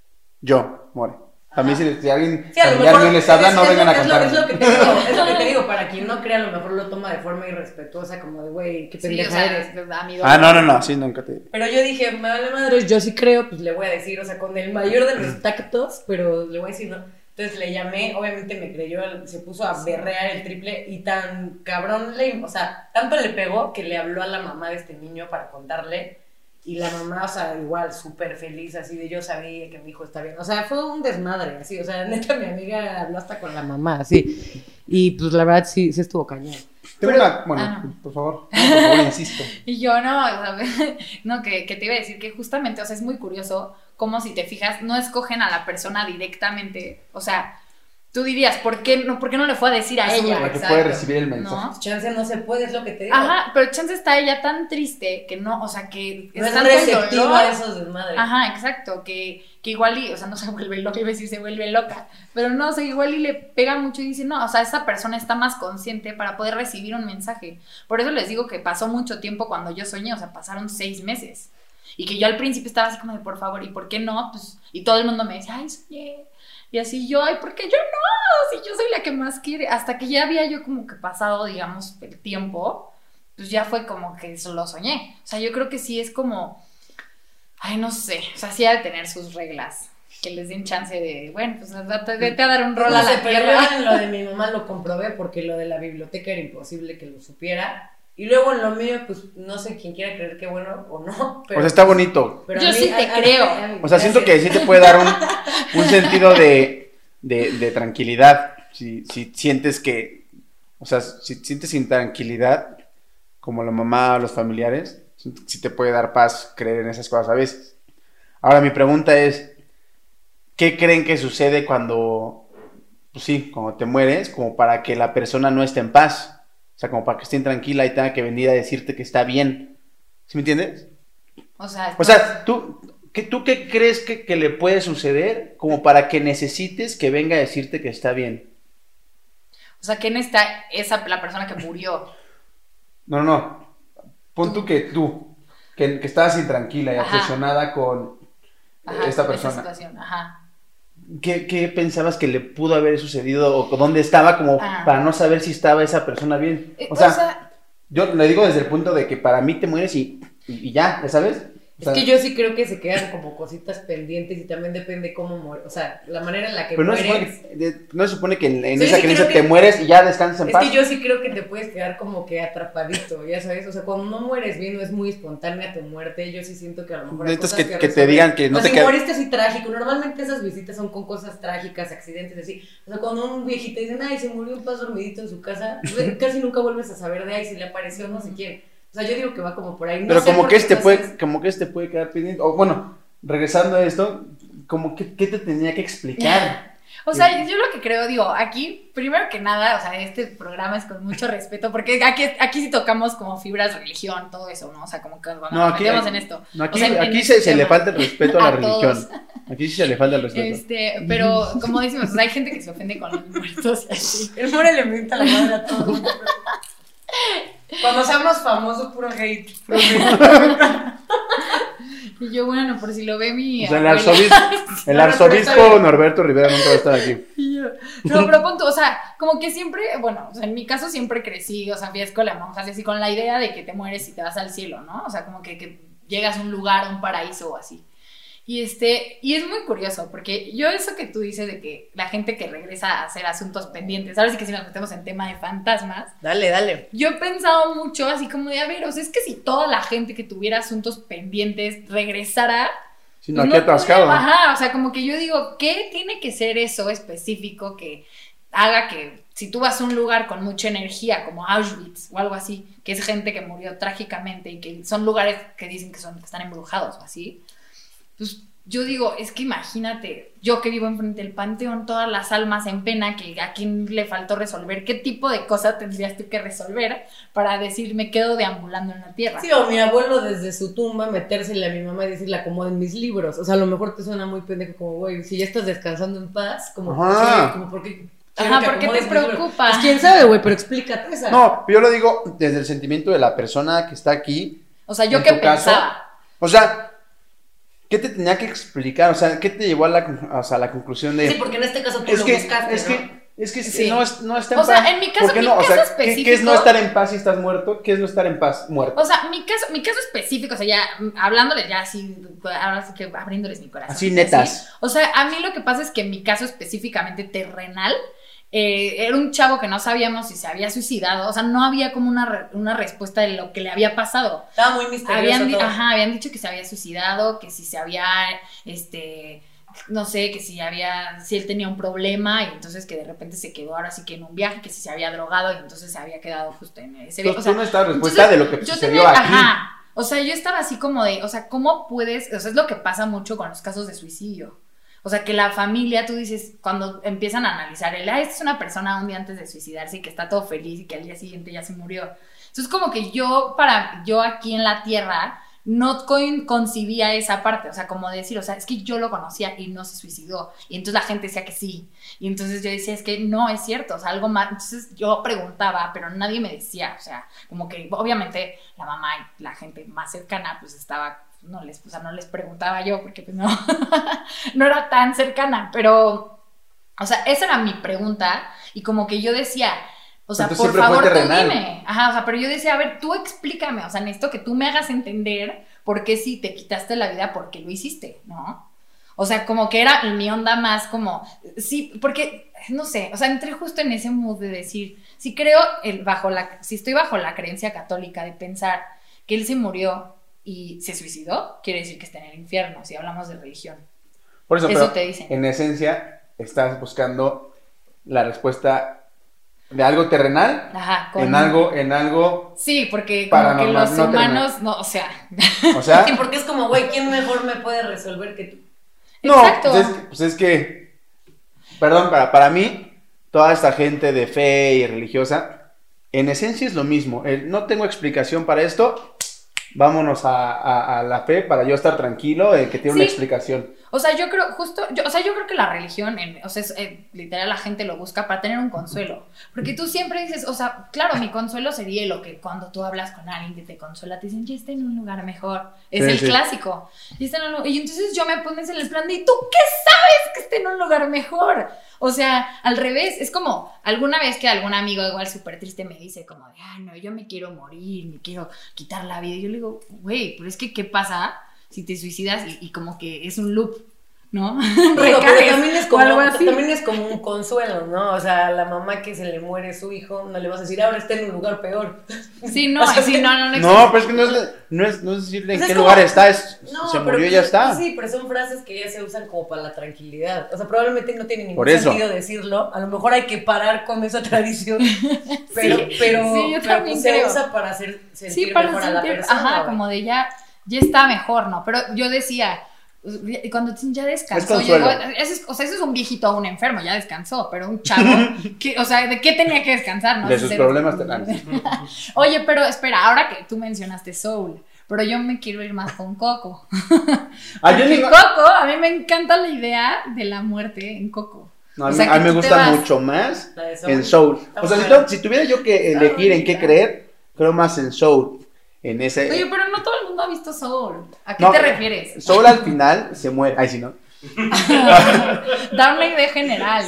Yo, more. A mí si, si alguien Sí, a lo familiar mejor mío les habla, es- no es vengan lo- a contarme. Es lo, que te digo, es lo que te digo, para quien no crea, a lo mejor lo toma de forma irrespetuosa, como de, güey, qué Sí, o pendeja sea, eres. a mi Ah, no, no, no, sí, nunca te... Pero yo dije, me vale madre, yo sí creo, pues le voy a decir, o sea, con el mayor de los tactos, pero le voy a decir, ¿no? Entonces le llamé, obviamente me creyó, se puso a berrear el triple y tan cabrón le, o sea, tanto le pegó que le habló a la mamá de este niño para contarle y la mamá, o sea, igual súper feliz, así de yo sabía que mi hijo está bien, o sea, fue un desmadre, así, o sea, neta mi amiga habló hasta con la mamá, así, y pues la verdad sí, sí estuvo cañón. Tengo Pero- una, bueno, ah, no. por favor, no, por favor, insisto. Y yo no, o sea, no, que, que te iba a decir que justamente, o sea, es muy curioso cómo si te fijas, no escogen a la persona directamente. O sea, tú dirías, ¿por qué no, ¿por qué no le fue a decir a Eso, ella? Para que pueda recibir el mensaje. ¿No? Chance no se puede, es lo que te digo. Ajá, pero chance está ella tan triste que no, o sea, que no es tanto el receptiva dolor. a esos desmadres. Ajá, exacto, que, que igual y, o sea, no se vuelve loca, iba a decir se vuelve loca, pero no, o sea, igual y le pega mucho y dice, no, o sea, esa persona está más consciente para poder recibir un mensaje. Por eso les digo que pasó mucho tiempo cuando yo soñé, o sea, pasaron seis meses. Y que yo al principio estaba así como de, por favor, ¿y por qué no? Pues, y todo el mundo me decía, ay, soñé. Y así yo, ay, ¿por qué yo no? Si yo soy la que más quiere. Hasta que ya había yo como que pasado, digamos, el tiempo, pues ya fue como que eso lo soñé. O sea, yo creo que sí es como, ay, no sé, o sea, sí ha de tener sus reglas. Que les den chance de, bueno, pues date- vete a dar un rol No a la tierra. lo de mi mamá lo comprobé porque lo de la biblioteca era imposible que lo supiera. Y luego en lo mío, pues no sé quién quiera creer que bueno o no. Pero, O sea, está bonito. pero Yo mí- sí te a- a- creo. a O sea, siento que sí te puede dar un, un sentido de, de, de tranquilidad. Si, si sientes que, o sea, si sientes intranquilidad, como la mamá o los familiares, sí te puede dar paz creer en esas cosas a veces. Ahora mi pregunta es, ¿qué creen que sucede cuando, pues sí, cuando te mueres, como para que la persona no esté en paz? O sea, como para que esté intranquila y tenga que venir a decirte que está bien. ¿Sí me entiendes? O sea, O sea, ¿tú qué, tú qué crees que, que le puede suceder como para que necesites que venga a decirte que está bien? o sea, ¿quién está esa, la persona que murió? No, no, no. Pon tú que tú, que, que estabas intranquila y Ajá. obsesionada con Ajá, esta esa persona. situación, ajá. ¿Qué, qué pensabas que le pudo haber sucedido o dónde estaba como Ah. para no saber si estaba esa persona bien? Eh, O sea, yo le digo desde el punto de que para mí te mueres y, y, y ya, ¿ya sabes? O Es que yo sí creo que se quedan como cositas pendientes y también depende cómo muere. O sea, la manera en la que Pero no se, supone que, de- no se supone que en, esa sí creencia te mueres y ya descansas en Es paz. que yo sí creo que te puedes quedar como que atrapadito, ya sabes. O sea, cuando no mueres bien, no es muy espontánea tu muerte. Yo sí siento que a lo mejor. hay cosas que- que te digan que no O te si moriste así trágico. Normalmente esas visitas son con cosas trágicas, accidentes así. O sea, cuando un viejito dice, ay, se murió un paz dormidito en su casa, casi nunca vuelves a saber de ahí si le apareció no sé quién. O sea, yo digo que va como por ahí. No Pero sé como que este puede, como que este puede quedar pendiente. O bueno, regresando a esto, como que ¿qué te tenía que explicar? O sea, yo lo que creo, digo, aquí, primero que nada, o sea, este programa es con mucho respeto, porque aquí, aquí sí tocamos como fibras, religión, todo eso, ¿no? O sea, como que cuando No, nos aquí- metemos en esto. No, aquí O sea, en- en aquí este se, se le falta el respeto a la A religión. todos. Aquí sí se le falta el respeto. Este, pero como decimos, o sea, hay gente que se ofende con los muertos y así. El more le mienta la madre a todo. Cuando seamos famosos, puro hate. puro hate. Y yo, bueno, por si lo ve mi O sea, el arzobispo, el arzobispo. Norberto Rivera nunca va a estar aquí. Yo, No, pero punto, o sea, como que siempre, bueno, o sea, en mi caso siempre crecí, o sea, fui a escuela monjas así con la idea de que te mueres y te vas al cielo, ¿no? O sea, como que, que llegas a un lugar, a un paraíso o así. Y este, y es muy curioso, porque yo eso que tú dices de que la gente que regresa a hacer asuntos pendientes, ahora sí que si nos metemos en tema de fantasmas, Dale, dale. yo he pensado mucho así como de, a ver, o sea, es que si toda la gente que tuviera asuntos pendientes regresara, Sino pues aquí no atascado. Ajá, o sea, como que yo digo, ¿qué tiene que ser eso específico que haga que si tú vas a un lugar con mucha energía, como Auschwitz o algo así, que es gente que murió trágicamente y que son lugares que dicen que, son, que están embrujados o así, pues yo digo, es que imagínate, yo que vivo enfrente del panteón, todas las almas en pena, que a quién le faltó resolver, ¿qué tipo de cosa tendrías tú que resolver para decir, me quedo deambulando en la tierra? Sí, o mi abuelo desde su tumba metérsele a mi mamá y decirle acomoden mis libros. O sea, a lo mejor te suena muy pendejo como, güey, si ya estás descansando en paz, como, Ajá. como porque... Ajá, ¿por qué te preocupa? Pues quién sabe, güey, pero explícate esa. No, yo lo digo desde el sentimiento de la persona que está aquí. O sea, yo ¿En qué tu caso? pensaba. O sea, ¿qué te tenía que explicar? O sea, ¿qué te llevó a la, o sea, a la conclusión de... Sí, porque en este caso tú es lo que, buscaste, es ¿no? que, es que Sí. no, es, no está en O sea, paz. en mi caso- ¿Por qué mi no? O sea, caso ¿qué- ¿qué, es no específico- estar en paz si estás muerto? ¿Qué es no estar en paz muerto? O sea, mi caso, mi caso específico, o sea, ya hablándoles ya así, ahora sí que abriéndoles mi corazón. Así netas. O sea, a mí lo que pasa es que en mi caso específicamente terrenal, eh, era un chavo que no sabíamos si se había suicidado, o sea, no había como una, re- una respuesta de lo que le había pasado. Estaba muy misterioso Habían, di- todo. ajá, habían dicho que se había suicidado, que si se había, este, no sé, que si había, si él tenía un problema y entonces que de repente se quedó ahora sí que en un viaje, que si se había drogado y entonces se había quedado justo en ese viaje. O sea, tú no estás respuesta de lo que yo sucedió tenía- aquí. Ajá. O sea, yo estaba así como de, o sea, ¿cómo puedes? O sea, es lo que pasa mucho con los casos de suicidio. O sea, que la familia, tú dices, cuando empiezan a analizar, el, ah, esta es una persona un día antes de suicidarse y que está todo feliz y que al día siguiente ya se murió. Entonces, como que yo, para, yo aquí en la tierra, no con- concibía esa parte, o sea, como decir, o sea, es que yo lo conocía y no se suicidó. Y entonces la gente decía que sí. Y entonces yo decía, es que no es cierto, o sea, algo más. Entonces yo preguntaba, pero nadie me decía, o sea, como que obviamente la mamá y la gente más cercana, pues estaba, no les, o sea, no les preguntaba yo, porque pues no, no era tan cercana, pero, o sea, esa era mi pregunta y como que yo decía, o sea, Entonces por favor, tú dime. Ajá, o sea, pero yo decía, a ver, tú explícame, o sea, necesito que tú me hagas entender por qué si te quitaste la vida, por qué lo hiciste, ¿no? O sea, como que era mi onda más como, sí, porque, no sé, o sea, entré justo en ese mood de decir, si creo, el, bajo la, si estoy bajo la creencia católica de pensar que él se murió y se suicidó, quiere decir que está en el infierno, si hablamos de religión. Por eso, Eso pero te dicen. en esencia estás buscando la respuesta de algo terrenal Ajá, con... en algo, en algo, Sí, porque como que los no humanos, no, o sea, o sea, Sí, porque es como, güey, ¿quién mejor me puede resolver que tú? no, exacto. pues es, que- pues es que, perdón, para, para mí, toda esta gente de fe y religiosa, en esencia es lo mismo, el, no tengo explicación para esto, vámonos a, a- a la fe para yo estar tranquilo, el que tiene una explicación. O sea, yo creo, justo, yo, o sea, yo creo que la religión, en- o sea, es, eh, literal la gente lo busca para tener un consuelo. Porque tú siempre dices, o sea, claro, mi consuelo sería lo que cuando tú hablas con alguien que te consuela, te dicen, ya está en un lugar mejor. Es Sí, el sí. clásico. "Ya está en un lu-". Y entonces yo me pones en el plan de, ¿y tú qué sabes que esté en un lugar mejor? O sea, al revés, es como alguna vez que algún amigo igual súper triste me dice como de, ah, no, yo me quiero morir, me quiero quitar la vida. Y yo le digo, güey, pero es que, ¿qué pasa si te suicidas y, y como que es un loop, ¿no? Digo, pero también es, como, algo así. también es como un consuelo, ¿no? O sea, a la mamá que se le muere su hijo, no le vas a decir, ahora está en un lugar peor. Sí, no, O sea, sí, no, no, no. No, pero es que no es, no es, no es decirle en Pues qué es como- lugar está, es, No, se murió y pues, ya está. Sí, pero son frases que ya se usan como para la tranquilidad. O sea, probablemente no tiene ningún Por eso. sentido decirlo. A lo mejor hay que parar con esa tradición. Pero, Sí, pero, sí, yo pero, también pues, se creo. usa para hacer sentir Sí, para mejor a la sentir, persona. ajá, güey. como de ya, ya está mejor, ¿no? Pero yo decía, cuando ya Es descansó, consuelo. llegó, ese es- o sea, ese es un viejito o un enfermo, ya descansó, pero un chavo, que, o sea, ¿de qué tenía que descansar? No De sé sus problemas tenales. Oye, pero espera, ahora que tú mencionaste Soul, pero yo me quiero ir más con Coco. Ah, yo digo- Coco, a mí me encanta la idea de la muerte en Coco. No, a O mí, sea, a mí me gusta mucho más Soul. en Soul. Está O sea, si, si tuviera yo que elegir en qué creer, creo más en Soul. En ese. Oye, pero no todo el mundo ha visto Soul. ¿A qué No, te refieres? Soul al final se muere. Ay, sí, ¿no? Da una idea general.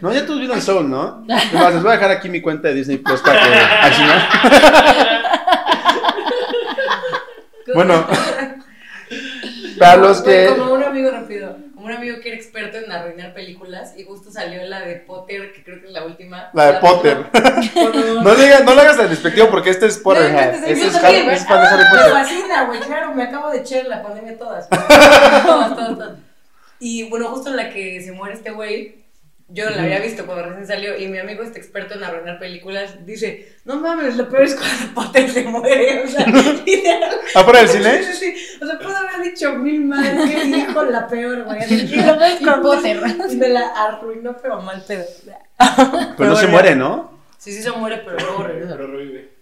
No, ya todos vieron Soul, ¿no? Les voy a dejar aquí mi cuenta de Disney Plus para que. Ay, sí, ¿no? Bueno, para los que. Como un amigo rápido. Un amigo que era experto en arruinar películas y justo salió la de Potter, que creo que es la última. La de Potter. Cuando- No, digas, no lo hagas tan despectivo porque este es Potterhead. No, Este es fan de Harry Me Potter. fascina, güey, claro, me acabo de echar la pandemia todas. todas, todas, todas. Y bueno, justo en la que se muere este güey, yo la había visto cuando recién salió y mi amigo, este experto en arruinar películas, dice, no mames, lo peor es cuando Potter se muere, o sea, literal. ¿Afuera del cine? Sí, sí, sí. O sea, puedo haber dicho mil madres, que dijo la peor, güey. Y lo peor es Y cuando Potter. Me la arruinó, pero mal pedo. Pero no se muere, ¿no? Sí, sí se muere, pero luego regresa. Pero revive.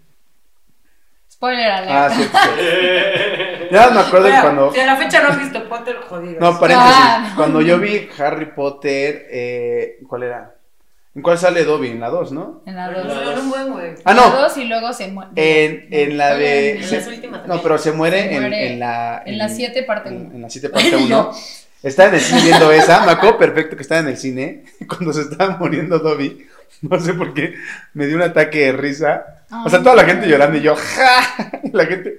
Spoiler alert. Ah, sí. sí. Ya me acuerdo Bueno, cuando. Si a la fecha no has visto Potter, jodido. No, paréntesis. Ah, no. Cuando yo vi Harry Potter, eh, ¿cuál era? ¿En cuál sale Dobby? En la 2, ¿no? En la Pero dos. no, no, un buen, güey. Ah, La no. dos y luego se muere. En, en la de. En se- las últimas no, pero se muere, Se en, muere en la. en la siete parte en- uno. En la 7 parte 1. Estaba en el cine viendo esa. Me acuerdo perfecto que estaba en el cine. Cuando se estaba muriendo Dobby. No sé por qué. Me dio un ataque de risa. O sea, toda la gente llorando y yo. ¡Ja! Y la gente.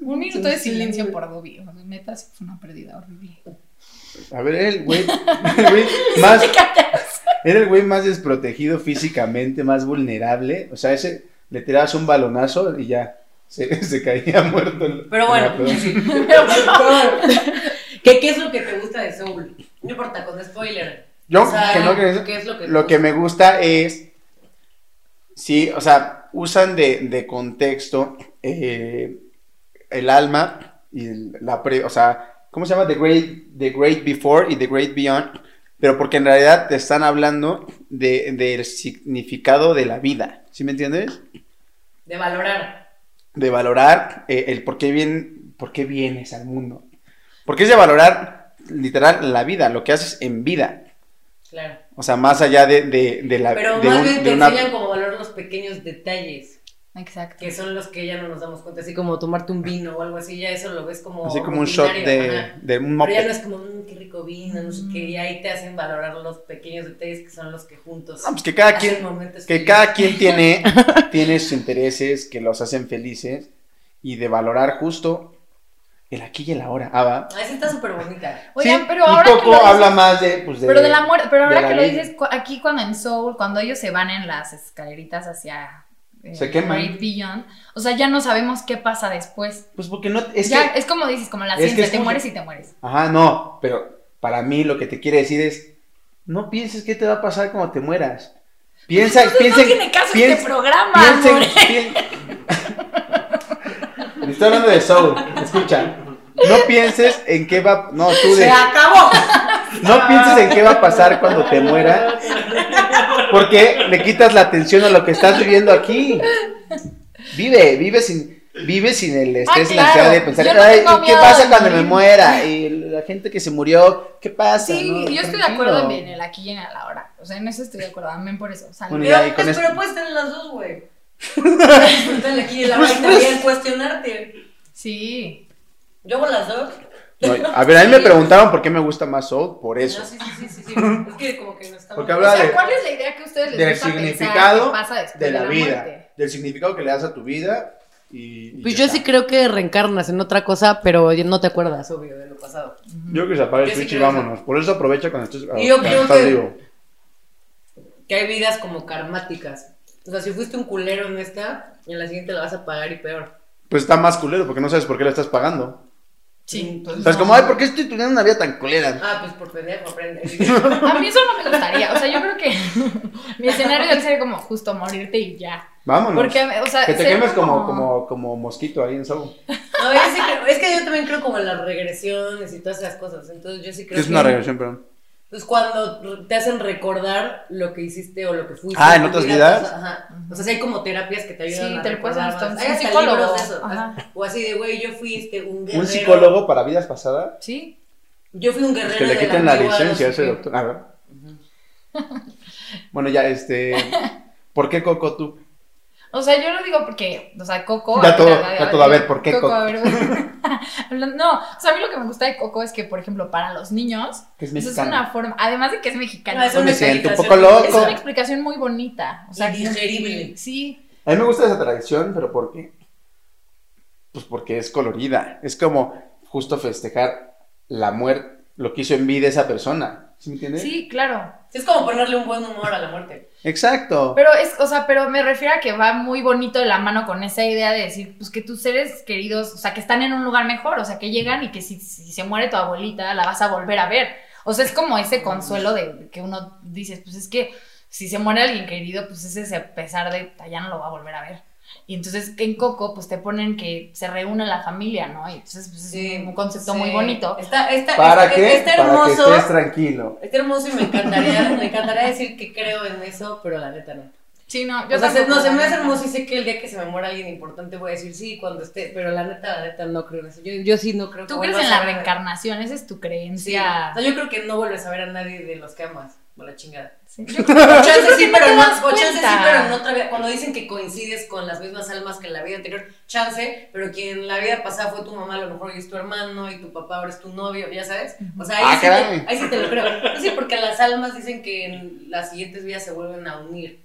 Un minuto de silencio por Dobby. O sea, Neta, sí fue una pérdida horrible. A ver, era el güey. El güey más. Era el güey más desprotegido físicamente, más vulnerable. O sea, ese le tirabas un balonazo y ya se, se caía muerto. en- Pero en bueno. Pero, favor, ¿qué, ¿qué es lo que te gusta de Soul? No importa, con spoiler. Yo, O sea, que no que- ¿qué es lo que lo que me gusta es. Sí, o sea, usan de, de contexto eh, el alma y el- la pre, o sea, ¿cómo se llama? The Great, The Great Before y The Great Beyond, pero porque en realidad te están hablando de, del significado de la vida, ¿sí me entiendes? De valorar. De valorar eh, el por qué, bien, por qué vienes al mundo. Porque es de valorar literal la vida, lo que haces en vida. Claro. O sea, más allá de, de, de la Pero de más un- bien te una- enseñan como valorar los pequeños detalles, Exacto. que son los que ya no nos damos cuenta, así como tomarte un vino o algo así, ya eso lo ves como así como un shot de, de un Pero moped. ya no es como, mmm, qué rico vino, no sé qué, y ahí te hacen valorar los pequeños detalles que son los que juntos No, pues que cada quien, que cada quien tiene, tiene sus intereses que los hacen felices y de valorar justo el aquí y el ahora. Ah, va. Ah, esa está súper bonita. Oigan, Sí, pero ahora que Coco lo dices- habla más de, pues, de, Pero de la muerte, pero ahora que lo dices, aquí cuando en Soul, cuando ellos se van en las escaleritas hacia eh, Se queman. Beyond, o sea, ya no sabemos qué pasa después. Pues porque no, es ya, que, es como dices, como la que ciencia, te mueres y te mueres. ajá, no, pero para mí lo que te quiere decir es, no pienses qué te va a pasar cuando te mueras. Piensa, Entonces piensa, no tiene caso piensa- este programa, piensa- amor. pien- Estoy hablando de Soul, escucha. No pienses en qué va, no, tú de, ¡Se acabó! no pienses en qué va a pasar cuando te mueras, porque le quitas la atención a lo que estás viviendo aquí. Vive, vive sin, vive sin el estrés la ansiedad de pensar, Yo no "Ay, tengo ¿y ¿qué pasa cuando me morir". muera? Y la gente que se murió, ¿qué pasa? Sí, No, yo estoy de acuerdo en el aquí y en el ahora. O sea, en eso estoy de acuerdo, amén por eso. O sea, Bueno, Pero, ya, pues, esto- pero puedes tener las dos, güey. Disfrutar aquí y la Pues, y también cuestionarte. sí. Yo hago las dos. No, a ver, a mí me preguntaron por qué me gusta más Soul, por eso. No, sí, sí, sí, sí, sí. Es que como que no estamos... Porque O habla sea, de- ¿cuál es la idea que a ustedes les del gusta significado pensar pasa después de de la, la, vida, muerte? del significado que le das a tu vida y... y Pues yo está. sí creo que reencarnas en otra cosa, pero no te acuerdas, obvio, de lo pasado. Yo creo que se apague el Yo sí switch y eso. vámonos. Por eso aprovecha cuando estés, Y yo creo que- vivo. Que hay vidas como karmáticas. O sea, si fuiste un culero en esta, en la siguiente la vas a pagar y peor. Pues está más culero porque no sabes por qué le estás pagando. Sí. Entonces, O sea, es como, ay, ¿por qué estoy teniendo una vida tan culera? Ah, pues por pendejo, aprende. A mí eso no me gustaría. O sea, yo creo que mi escenario debe ser como justo morirte y ya. Vámonos. Porque, o sea, que te quemes como, como, como mosquito ahí en Soul. No, yo sí creo- es que yo también creo como en las regresiones y todas esas cosas. Entonces yo sí creo Que es que... una regresión, perdón. Pues cuando te hacen recordar lo que hiciste o lo que fuiste. Ah, ¿en otras vida vidas? Ajá. O sea, sí hay como terapias que te ayudan Sí, a te lo puedes recordar un Hay hasta libros de eso. Ajá. O así de, güey, yo fui este, un guerrero. ¿Un psicólogo para vidas pasadas? Sí. Yo fui un guerrero Que le quiten la licencia a ese doctor. A ver. Bueno, ya, este. ¿Por qué Coco tú? O sea, yo lo digo porque, o sea, Coco. Ya todo- ahorita- ya todo, a ver, ¿por qué Coco? a ver, Hablando- no, o sea, a mí lo que me gusta de Coco es que, por ejemplo, para los niños, Que es eso es mexicano. una forma, además de que es mexicano, No, es una me siento un explicación poco muy- es loco. una explicación muy bonita. O sea, digerible. Sí, A mí me gusta esa tradición, pero ¿por qué? Pues porque es colorida. Es como justo festejar la muerte. lo que hizo en vida esa persona. ¿Sí me entiendes? Sí, claro. Es como ponerle un buen humor a la muerte. Exacto. Pero es, o sea, pero me refiero a que va muy bonito de la mano con esa idea de decir, pues que tus seres queridos, o sea, que están en un lugar mejor, o sea, que llegan y que si, si se muere tu abuelita, la vas a volver a ver. O sea, es como ese consuelo de que uno dice, pues es que si se muere alguien querido, pues es ese pesar de "Ah, ya no lo va a volver a ver. Y entonces en Coco, pues te ponen que se reúne la familia, ¿no? Y entonces, pues es un concepto Sí. muy bonito. Está, está, ¿Para está- qué? está Para que hermoso. estés tranquilo. Está hermoso y me encantaría, me encantaría decir que creo en eso, pero la neta no. Sí, no, o sea, se, no, se me hace hermoso y sé que el día que se me muera alguien importante voy a decir sí cuando esté, pero la neta, la neta no creo en eso. Yo, yo sí no creo que Tú crees en la reencarnación, esa es tu Sí. creencia. O sea, yo creo que no vuelves a ver a nadie de los que amas. O la chingada. Sí. O chance sí, no pero no, o chance sí, cuenta. pero en otra vida. Cuando dicen que coincides con las mismas almas que en la vida anterior, chance, pero quien en la vida pasada fue tu mamá, a lo mejor hoy es tu hermano y tu papá ahora es tu novio, ya sabes. O sea, ahí, Ah, sí, te, ahí sí te lo creo. No sé, porque las almas dicen que en las siguientes vidas se vuelven a unir.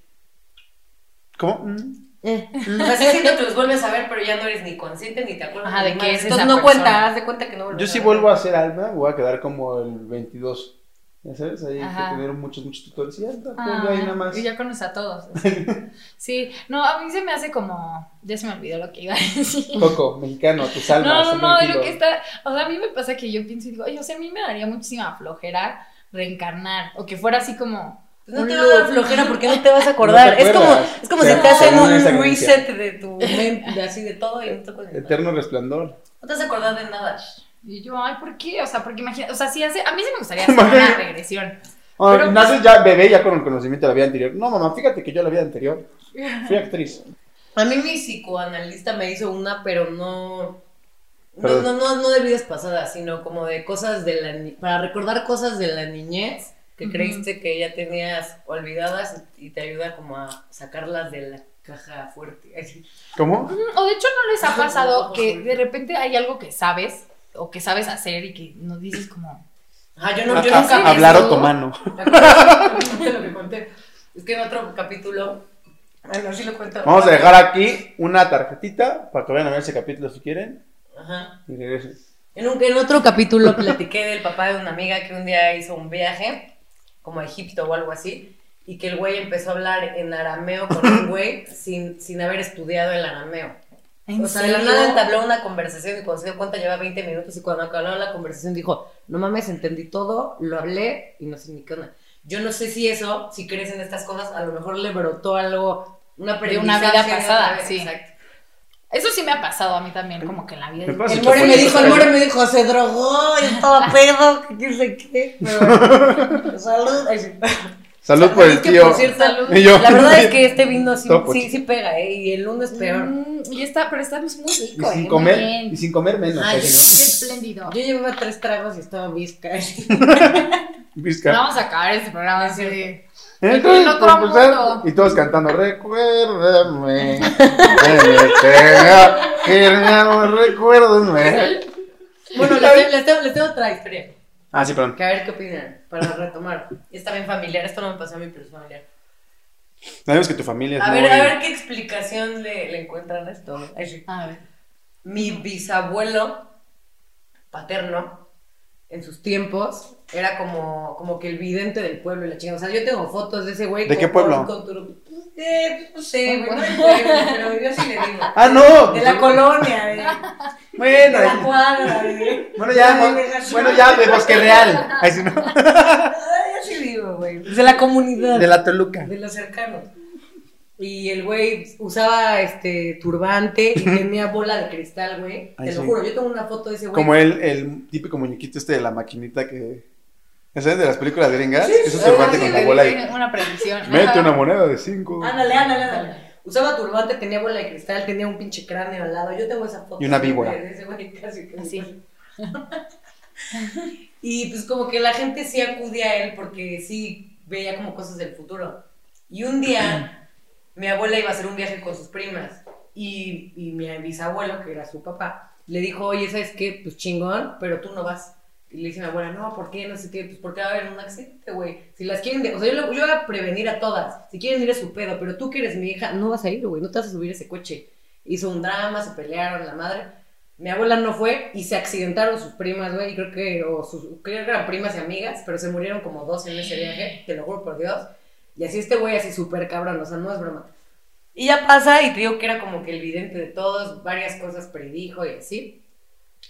¿Cómo? Mm. O sea, sí siento que los vuelves a ver, pero ya no eres ni consciente ni te acuerdas. Ajá, de madre. que es Entonces esa no cuenta, persona. haz de cuenta que no vuelves Yo a si ver. vuelvo a ser alma, voy a quedar como el 22. Ya sabes, ahí Ajá. que tener muchos, muchos tutores. Y ya está, Ah, ahí nada más. Y ya conoces a todos. Sí, no, a mí se me hace como. Ya se me olvidó lo que iba a decir. Coco, mexicano, tus almas. No, no, no, de lo que está. O sea, a mí me pasa que yo pienso y digo, oye, o sea, a mí me daría muchísima flojera reencarnar. O que fuera así como. No te va a dar flojera porque no te vas a acordar. No es como, es como O si te hacen un reset de tu mente, así de todo y no te acuerdas. Eterno resplandor. No te vas a acordar de nada. Y yo, ay, ¿por qué? O sea, porque imagina. O sea, sí hace. A mí sí me gustaría hacer una regresión. Ah, Pero, pues, naces ya bebé, ya con el conocimiento de la vida anterior. No, mamá, fíjate que yo la vida anterior fui actriz. A mí mi psicoanalista me hizo una, pero no. No, Pero- no, no, no de vidas pasadas, sino como de cosas de la ni- para recordar cosas de la niñez que creíste que ya tenías olvidadas y te ayuda como a sacarlas de la caja fuerte. Así. ¿Cómo? O de hecho, ¿no les ha pasado que de repente hay algo que sabes o que sabes hacer y que nos dices como. Ajá, yo, no, A- yo a- nunca me hablar otomano. ¿Te acuerdas de lo que conté? Es que en otro capítulo. Bueno, sí lo cuento. Vamos a dejar aquí una tarjetita para que vayan a ver ese capítulo si quieren. Ajá. Y regresen. En, un- en otro capítulo platiqué del papá de una amiga que un día hizo un viaje, como a Egipto o algo así, y que el güey empezó a hablar en arameo con un güey sin, sin haber estudiado el arameo. ¿En O sea, de la nada entabló una conversación y cuando se dio cuenta lleva 20 minutos y cuando acabó la conversación dijo, no mames, entendí todo, lo hablé y no sé ni qué onda. Yo no sé si eso, si crees en estas cosas, a lo mejor le brotó algo, una De una vida pasada, sí. Exacto. Eso sí me ha pasado a mí también, como que en la vida. El More me dijo, el More me dijo, se drogó, estaba pedo, que quién sé qué. Pero, salud. Salud por el Es tío. por cierto, Salud. Y yo- La verdad es que este vino sí, sí, sí pega, ¿eh? Y el lunes peor. Mm, y está, pero está muy Y rico, sin ¿eh? comer, Muy bien. y sin comer menos. Ay, Qué espléndido. Yo llevaba tres tragos y estaba visca. ¿no? Vizca. Vamos a acabar este programa Es así de... Entonces, y todos cantando, recuérdame, que me tenga, que no recuérdame. Bueno, les, tengo- les, tengo, les tengo otra historia. Ah, sí, perdón. Que a ver qué opinan, para retomar. Está bien familiar, esto no me pasó a mí, pero es familiar. Sabemos que tu familia es A muy... ver, a ver qué explicación le, le encuentran a esto. Ay, sí. A ver. mi bisabuelo paterno en sus tiempos era como, como que el vidente del pueblo y la chingada. O sea, yo tengo fotos de ese güey. ¿De con- qué pueblo? con- con Eh, no sé, güey, no del pueblo, pero yo sí le digo. Ah, no. De la colonia, de, de Bueno, la cuadra, de... bueno ya, de bueno ya, de Bosque Real. Ay, sí, no. Ay, yo sí digo, güey. De la comunidad. De la Toluca. De los cercanos. Y el güey usaba este turbante y tenía bola de cristal, güey. Ay, Te lo sí. juro, yo tengo una foto de ese güey. Como el, el típico muñequito este de la maquinita que... ¿Sabes de las películas gringas? Sí, Eso se parte con la bola y... Una predicción. Mete una moneda de cinco. Ándale, ándale, ándale. Usaba turbante, tenía bola de cristal, tenía un pinche cráneo al lado. Yo tengo esa foto. Y una víbora. de ese güey casi que- Así. Y pues como que la gente sí acudía a él porque sí veía como cosas del futuro. Y un día mi abuela iba a hacer un viaje con sus primas y, y mi bisabuelo, que era su papá, le dijo, oye, ¿sabes qué? Pues chingón, pero tú no vas. Y le dice mi abuela, no, ¿por qué? No sé qué, pues porque va a haber un accidente, güey. Si las quieren, de- o sea, yo, yo voy a prevenir a todas. Si quieren ir a su pedo, pero tú que eres mi hija, no vas a ir, güey, no te vas a subir a ese coche. Hizo un drama, se pelearon, la madre. Mi abuela no fue y se accidentaron sus primas, güey, y creo que, o sus, creo que eran primas y amigas, pero se murieron como dos en ese viaje, te lo juro por Dios. Y así este güey, así súper cabrón, o sea, no es broma. Y ya pasa, y te digo que era como que el vidente de todos, varias cosas predijo y así.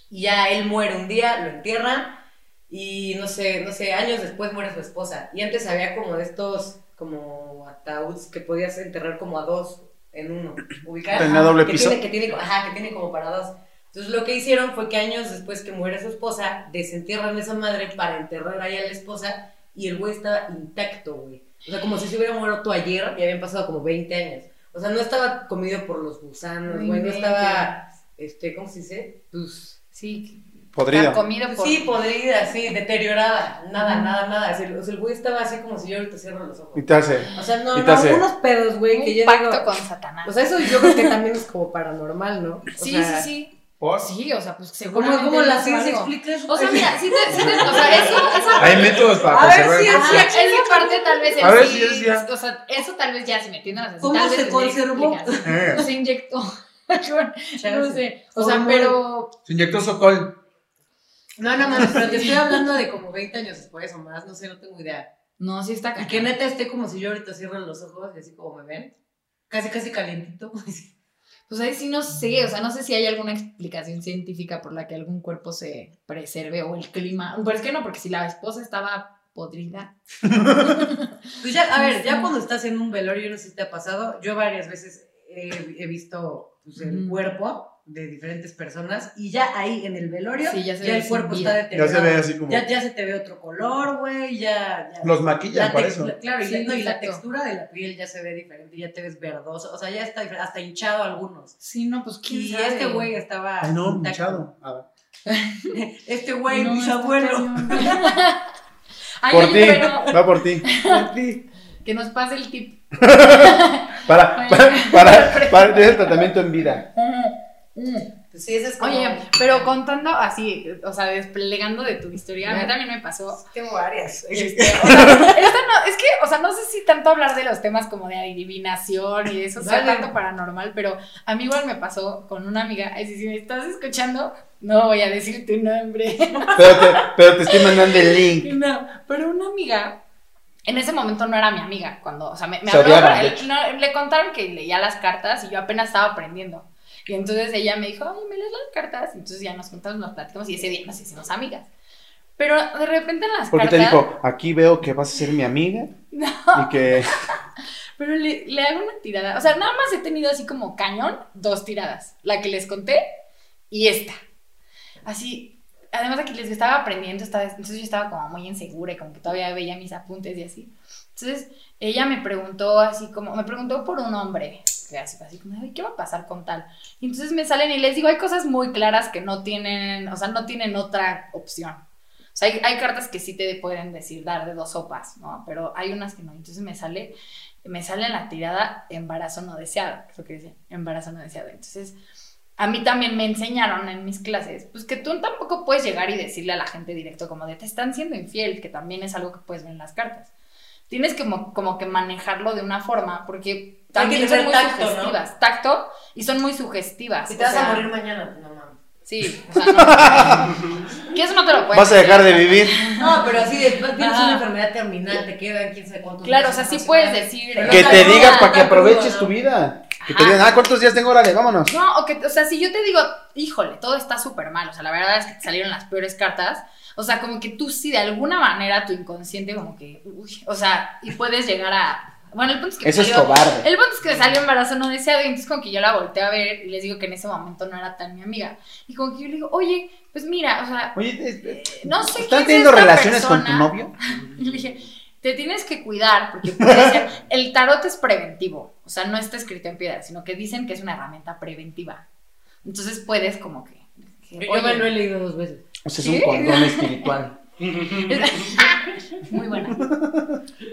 Y ya él muere un día, lo entierran, y no sé, no sé, años después muere su esposa. Y antes había como de estos, como ataúdes que podías enterrar como a dos en uno. ¿Ubicar? ¿Tenía doble que piso? Tiene, que tiene, ajá, que tiene como para dos. Entonces lo que hicieron fue que años después que muere su esposa, desentierran a esa madre para enterrar ahí a la esposa y el güey estaba intacto, güey. O sea, como si se hubiera muerto ayer y habían pasado como 20 años. O sea, no estaba comido por los gusanos, No güey, no estaba, este, ¿cómo se dice? Pues... Sí. Podrida. comido por... Sí, podrida, sí, deteriorada, nada, nada, nada. O sea, el- o sea, el güey estaba así como si yo ahorita cierro los ojos. Y te hace. O sea, no, no, hace- unos pedos, güey, que yo pacto digo... con Satanás. O sea, eso yo creo que también es como paranormal, ¿no? O sí, sea, sí, sí. ¿Por? Sí, o sea, pues ¿Cómo, seguramente cómo la hizo ciencia explica eso? O sea, mira, sí te, sí te- o sea, eso, esa Hay métodos para A ver, conservar sí, sí. esa parte tal vez A ver el si sí, es ya. o sea, eso tal vez ya si metiéndonos así, ¿Cómo tal se vez conservó? Eh, Se inyectó. No sé. O sea, pero Se inyectó Sotol. No, no mames, pero te estoy hablando de como 20 años después o más, no sé, no tengo idea. no, sí está Y que neta esté como si yo ahorita cierro los ojos y así como me ven. Casi, casi calientito. Pues ahí sí no sé, o sea, no sé si hay alguna explicación científica por la que algún cuerpo se preserve o el clima. Pero es que no, porque si la esposa estaba podrida. Pues ya, a ver, ya cuando estás en un velorio, yo no sé si te ha pasado, yo varias veces he, he visto pues, el cuerpo de diferentes personas y ya ahí en el velorio, Sí, ya ya, ve el cuerpo vida. está Ya deteriorado. se ve así como. Ya, ya se te ve otro color, güey, ya, ya. Los maquillan La para eso. la- Claro, y, Sí, no, y la textura de la piel ya se ve diferente, ya te ves verdoso, o sea, ya está diferente, hasta hinchado algunos. Sí, no, pues quién Y sabe. este güey estaba. Ay, no, intacto. hinchado. A ver. Este güey, No, mis abuelos. Por ti. Va por ti. que nos pase el tip. Para, para, para, para tener el tratamiento en vida. Pues sí, ese es como. Oye, pero contando así, o sea, desplegando de tu historia, a mí también me pasó. Tengo varias. este, o sea, esta no- es que, o sea, no sé si tanto hablar de los temas como de adivinación y de eso sea Dale. tanto paranormal, pero a mí igual me pasó con una amiga. Ay, si, si me estás escuchando, no voy a decir tu nombre. Pero te, pero te estoy mandando el link. No, pero una amiga, en ese momento no era mi amiga, cuando, o sea, me, me habló, él- no, le contaron que leía las cartas y yo apenas estaba aprendiendo. Y entonces ella me dijo, oye, ¿me lees las cartas? Y entonces ya nos contamos, nos platicamos y ese día nos hicimos amigas. Pero de repente en las Porque te cartas... dijo, aquí veo que vas a ser mi amiga. No, Y que. pero le, le hago una tirada. O sea, nada más he tenido así como cañón dos tiradas. La que les conté y esta. Así, además de que les estaba aprendiendo, estaba, entonces yo estaba como muy insegura y como que todavía veía mis apuntes y así. Entonces ella me preguntó así como, me preguntó por un hombre. Así, así como, "Ay, ¿qué va a pasar con tal? Y entonces me salen y les digo, hay cosas muy claras que no tienen, o sea, no tienen otra opción. O sea, hay, hay cartas que sí te pueden decir dar de dos sopas, ¿no? Pero hay unas que no. Entonces me sale, me sale en la tirada embarazo no deseado, eso que dice, embarazo no deseado. Entonces, a mí también me enseñaron en mis clases, pues que tú tampoco puedes llegar y decirle a la gente directo como de te están siendo infiel, que también es algo que puedes ver en las cartas. Tienes que como, como que manejarlo de una forma, porque también son muy tacto, ¿no? sugestivas. Tacto y son muy sugestivas. Si te vas sea, a morir mañana, pues no mames. Sí, o sea, no. que eso no te lo puedes Vas a dejar de vivir. No, pero así de, tienes una enfermedad terminal, te quedan quién sabe cuántos Claro, o sea, sí puedes decir. Que te digan para que aproveches tu vida. Que te digan, ah, ¿cuántos días tengo? Órale, vámonos. No, o que, o sea, si yo te digo, híjole, todo está súper mal, o sea, la verdad es que te salieron las peores cartas, o sea, como que tú sí, de alguna manera, tu inconsciente, como que, uy, o sea, y puedes llegar a. Bueno, el punto es que. Eso es salió- cobarde. El punto es que salió embarazo no deseado, y entonces, como que yo la volteé a ver y les digo que en ese momento no era tan mi amiga. Y como que yo le digo, oye, pues mira, o sea, Oye, eh, no sé ¿están es teniendo relaciones con tu novio? Y le dije, te tienes que cuidar porque puede ser, el tarot es preventivo, o sea, no está escrito en piedra, sino que dicen que es una herramienta preventiva. Entonces puedes como que... que, Yo oye, me lo he leído dos veces. O sea, es ¿Sí? un condón espiritual. muy buena.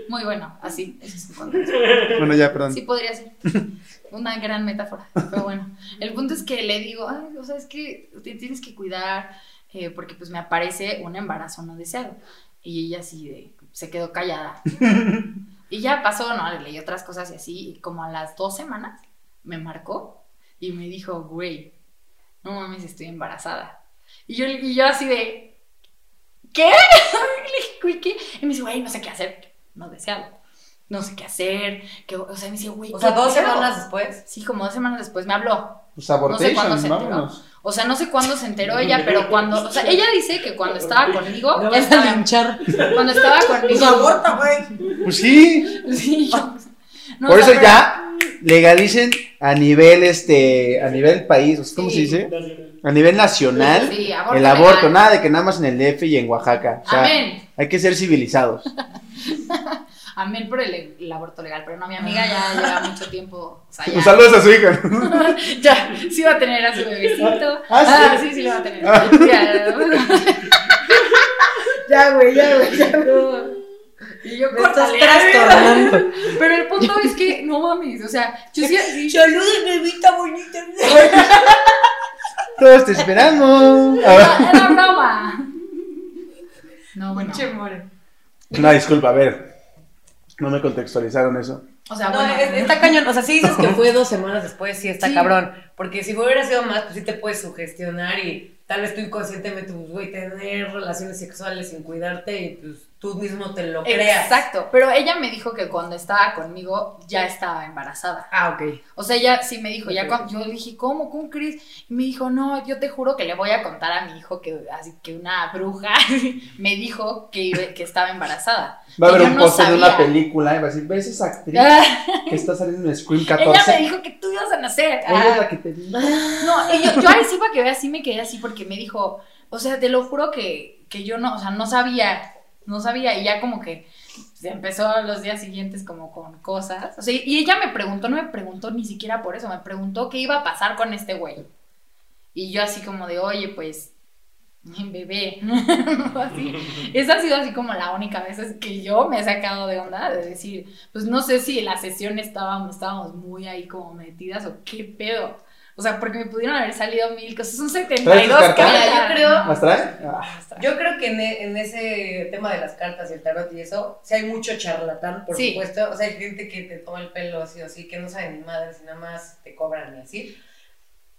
Muy bueno, así. Eso es un condón. Bueno, ya, perdón. Sí podría ser. Una gran metáfora, pero bueno. El punto es que le digo, ay, o sea, es que te tienes que cuidar eh, porque pues me aparece un embarazo no deseado. Y ella así de, se quedó callada. y ya pasó, ¿no? Le leí otras cosas y así, y como a las dos semanas me marcó y me dijo, güey, no mames, estoy embarazada. Y yo, y yo así de, ¿qué? Le dije, "Güey, ¿qué? Y me dice, güey, no sé qué hacer. No deseado. No sé qué hacer. Que, o sea, me dice, güey, O sea, ¿qué dos pedo?" semanas después. Sí, como dos semanas después me habló. Pues No sé cuándo enteró. O sea, no sé cuándo se enteró ella, pero cuando, o sea, ella dice que cuando estaba conmigo, Me ya vas a estaba, linchar. cuando estaba conmigo, güey. Pues sí. Sí, yo- no, Por o sea, eso pero- ya legalicen a nivel este a nivel país, ¿cómo Sí. se dice? A nivel nacional Sí, aborto el aborto, legal. nada de que nada más en el DF y en Oaxaca. O sea, Amén. hay que ser civilizados. Amén por el, el aborto legal, pero no, mi amiga ya lleva mucho tiempo, o sea, ya, Un saludo a su hija. ya, sí va a tener a su bebecito. Ah, ¿sí? sí, sí lo va a tener. Ah. Ya, Ya, güey, ya, güey, ya. Y yo Me estás córtale. trastornando. Pero el punto es que, no mames, o sea, yo sí, Saludos, bebita bonita. Todos te esperamos. A era, era broma. No, bueno. More. No, disculpa, a ver. No me contextualizaron eso. O sea, No, bueno. es- está cañón. O sea, si dices que fue dos semanas después, sí está Sí. cabrón. Porque si hubiera sido más, pues sí te puedes sugestionar y tal vez tú inconscientemente, pues, güey, tener relaciones sexuales sin cuidarte y pues tú mismo te lo creas. Exacto, pero ella me dijo que cuando estaba conmigo ya estaba embarazada. Ah, ok. O sea, ella sí me dijo, ya cuando, yo le dije, ¿cómo? ¿Cómo crees? Y me dijo, no, yo te juro que le voy a contar a mi hijo que, así, que una bruja me dijo que, iba- que estaba embarazada. Va a haber un no post de una película y va a decir, ¿ves esa actriz que está saliendo en Scream Ella 14? me dijo que tú ibas a nacer. Ella es Ah. la que te dijo. No, yo, yo ahí sí para que veas, sí me quedé así porque me dijo, o sea, te lo juro que, que yo no, o sea, no sabía, no sabía, y ya como que se empezó los días siguientes como con cosas. O sea, y ella me preguntó, no me preguntó ni siquiera por eso, me preguntó qué iba a pasar con este güey. Y yo así como de, oye, pues, bebé. así. Esa ha sido así como la única vez que yo me he sacado de onda de decir, pues no sé si en la sesión estábamos, estábamos muy ahí como metidas o qué pedo. O sea, porque me pudieron haber salido mil cosas. Son 72 ¿Traes tus cartas? yo creo- ¿Las trae? Ah, Yo creo que en, e- en ese tema de las cartas y el tarot y eso, sí hay mucho charlatán, por Sí. supuesto. O sea, hay gente que te toma el pelo así o así, que no sabe ni madres y nada más te cobran y así.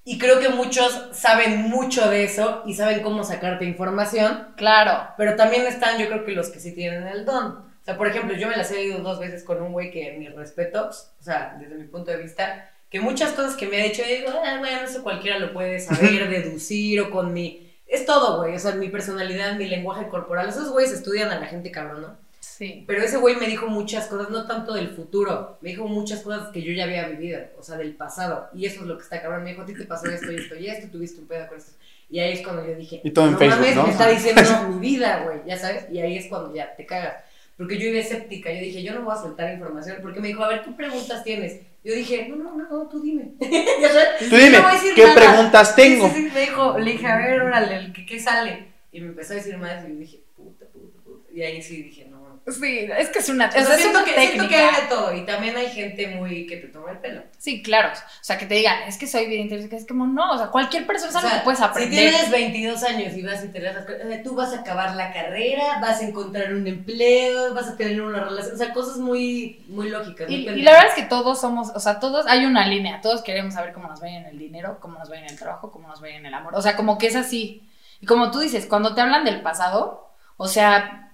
Y creo que muchos saben mucho de eso y saben cómo sacarte información, Claro. pero también están, yo creo que los que sí tienen el don. O sea, por ejemplo, yo me las he ido dos veces con un güey que mis respetos, o sea, desde mi punto de vista, que muchas cosas que me ha dicho, yo digo, ah, bueno, eso cualquiera lo puede saber, deducir o con mi... Es todo, güey, o sea, mi personalidad, mi lenguaje corporal, esos güeyes estudian a la gente cabrón, ¿no? Sí. Pero ese güey me dijo muchas cosas, no tanto del futuro, me dijo muchas cosas que yo ya había vivido, o sea, del pasado. Y eso es lo que está cabrón. Me dijo, a ti te pasó esto y esto y esto, tuviste un pedo con esto. Y ahí es cuando yo dije, Y todo en no Facebook, mames, ¿no? me está diciendo mi vida, güey, ya sabes. Y ahí es cuando ya te cagas. Porque yo iba escéptica, yo dije, yo no voy a soltar información, porque me dijo, a ver, ¿qué preguntas tienes? Yo dije, no, no, no, tú dime. ya sabes. Tú dime, no ¿qué nada. preguntas tengo? sí, sí, me dijo, le dije, a ver, órale, ¿qué, ¿qué sale? Y me empezó a decir más y dije, puta, puta, puta. Y ahí sí dije, no. Sí, es que es una, O sea, es una siento, que, siento técnica. que hay de todo. Y también hay gente muy que te toma el pelo. Sí, claro. O sea, que te digan, es que soy bien inteligente. Es como, no, o sea, cualquier persona es O sea, que puedes Si aprender. tienes 22 años y vas y te das tú vas a acabar la carrera, vas a encontrar un empleo, vas a tener una relación, o sea, cosas muy, muy lógicas. muy Y, la verdad es que todos somos, o sea, todos, hay una línea, todos queremos saber cómo nos va a en el dinero, cómo nos va a en el trabajo, cómo nos va a en el amor, o sea, como que es así. Y como tú dices, cuando te hablan del pasado, o sea,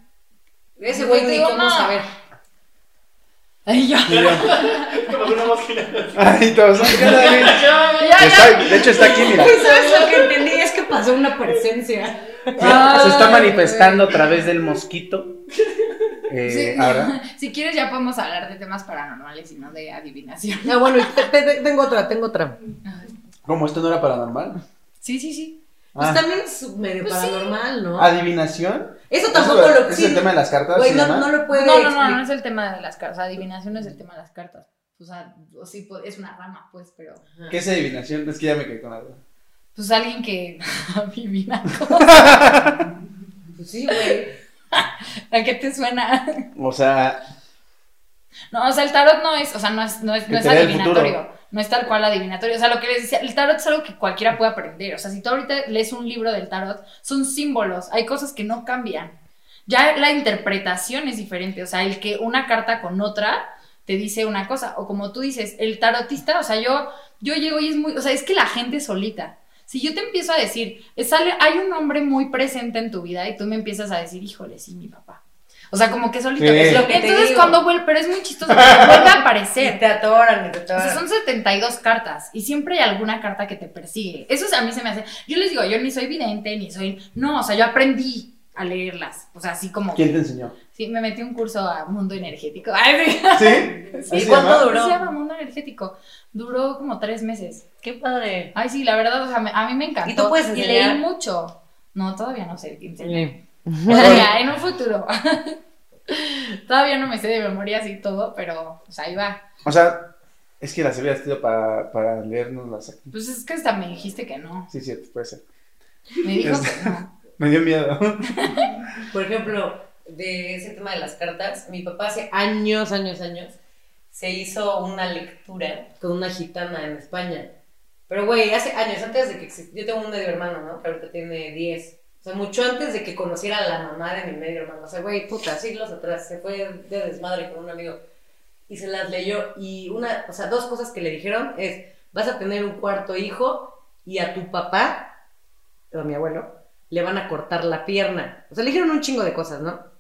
Ese güey ni Digo, cómo saber. ay, yo, Y yo, Como una máquina. Ay, todos. ya, ya. De hecho, está aquí, mira. ¿Sabes lo que entendí? Es que pasó una presencia. Se está manifestando a través del mosquito. Eh, Sí. ahora. Si quieres ya podemos hablar de temas paranormales y no de adivinación. Ah, bueno, te- te- tengo otra, tengo otra. ¿Cómo esto no era paranormal? Sí, sí, sí. Pues Ah, también es medio Pues sí. paranormal, ¿no? ¿Adivinación? Eso tampoco ¿Eso lo ¿Es sí, el tema de las cartas? Güey, no, no lo puede No, no, no, no es el tema de las cartas. O sea, adivinación es el tema de las cartas. O sea, o sí, es una rama, pues, pero. ¿Qué es adivinación? Es que ya me quedé con la duda. Pues alguien que adivina. Pues sí, güey. ¿A qué te suena? O sea, No, o sea, el tarot no es, o sea, no es, no es, no es adivinatorio. No es tal cual adivinatorio. O sea, lo que les decía, el tarot es algo que cualquiera puede aprender. O sea, si tú ahorita lees un libro del tarot, son símbolos. Hay cosas que no cambian. Ya la interpretación es diferente. O sea, el que una carta con otra te dice una cosa. O como tú dices, el tarotista, o sea, yo, yo llego y es muy, o sea, es que la gente solita si yo te empiezo a decir, eh, sale, hay un hombre muy presente en tu vida y tú me empiezas a decir, híjole, sí, mi papá. O sea, como que solito. Sí. Es lo que te Entonces, digo. cuando vuelve, pero es muy chistoso, porque vuelve a Y aparecer. te atoran, y te O atoran. sea, son 72 cartas y siempre hay alguna carta que te persigue. Eso a mí se me hace. Yo les digo, yo ni soy vidente, ni soy. No, o sea, yo aprendí a leerlas. O sea, así como. ¿Quién te enseñó? Sí, me metí un curso a mundo energético. Ay, sí. ¿Sí? ¿Así ¿Y se cuánto llama? duró? Se llama mundo energético. Duró como tres meses. Qué padre. Ay, sí, la verdad, o sea, me- a mí me encantó. ¿Y tú puedes Y enseñar? leí mucho. No, todavía no sé Ya, en un futuro. todavía no me sé de memoria así todo, pero pues ahí va. O sea, es que las había estudiado para, para leernos las Pues es que hasta me dijiste que no. Sí, cierto, puede ser. Me dijo que no. Me dio miedo. Por ejemplo, de ese tema de las cartas, mi papá hace años, años, años, se hizo una lectura con una gitana en España. Pero, güey, hace años, antes de que exist- Yo tengo un medio hermano, ¿no? Que ahorita tiene 10. O sea, mucho antes de que conociera a la mamá de mi medio hermano. O sea, güey, puta, siglos atrás. Se fue de desmadre con un amigo. Y se las leyó. Y una, o sea, dos cosas que le dijeron es: vas a tener un cuarto hijo y a tu papá, o a mi abuelo, le van a cortar la pierna. O sea, le dijeron un chingo de cosas, ¿no?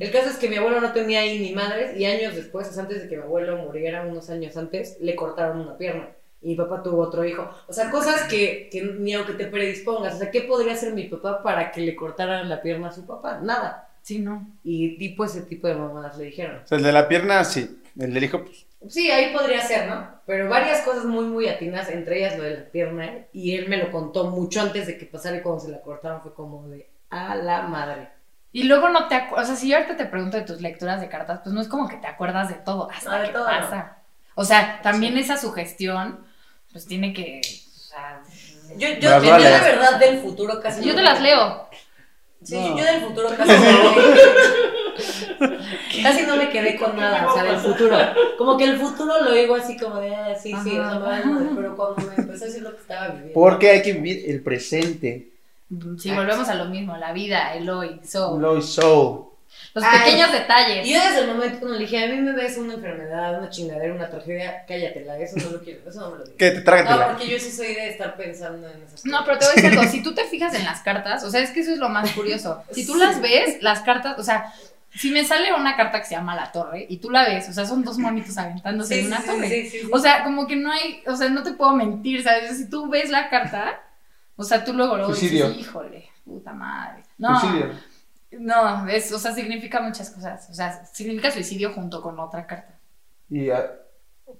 El caso es que mi abuelo no tenía ahí ni madres y años después, antes de que mi abuelo muriera, unos años antes, le cortaron una pierna. Y mi papá tuvo otro hijo. O sea, cosas que, que ni aunque te predispongas. O sea, ¿qué podría hacer mi papá para que le cortaran la pierna a su papá? Nada. Sí, no. Y tipo ese tipo de mamadas le dijeron. O sea, el de la pierna, sí. El del hijo, pues. Sí, ahí podría ser, ¿no? Pero varias cosas muy, muy atinas, entre ellas lo de la pierna. Y él me lo contó mucho antes de que pasara y cuando se la cortaron fue como de a la madre. Y luego no te acuerdas, o sea, si yo ahorita te pregunto de tus lecturas de cartas, pues no es como que te acuerdas de todo, hasta Ah, de que todo, pasa. O sea, también esa sugestión, pues tiene que, o sea, Yo, yo, yo leer. verdad del futuro casi yo no te las leo. Sí, No. yo del futuro casi no, me- casi no me quedé con nada, o sea, del futuro. Como que el futuro lo digo así como de, ah, sí, sí, o sea, me vale madre, pero cuando me empecé a decir lo que estaba viviendo. Porque hay que vivir el presente. Si volvemos a lo mismo, la vida, el hoy, so, Low soul. Los Ay. pequeños detalles. Y yo desde el momento cuando le dije, a mí me ves una enfermedad, una chingadera, una tragedia, cállatela, eso no lo quiero, eso no me lo digas. Que te No, trágatela. porque yo sí soy de estar pensando en esas No, cosas. pero te voy a decir algo, si tú te fijas en las cartas, o sea, es que eso es lo más curioso. Si tú las ves, las cartas, o sea, si me sale una carta que se llama La Torre y tú la ves, o sea, son dos monitos aventándose Sí, en una sí, torre. sí, sí, sí. O sea, como que no hay, o sea, no te puedo mentir, ¿sabes? Si tú ves la carta, o sea, tú luego, luego Suicidio. dices, híjole, puta madre. No, Suicidio. No, es, o sea, significa muchas cosas. O sea, significa suicidio junto con otra carta. Y, ah,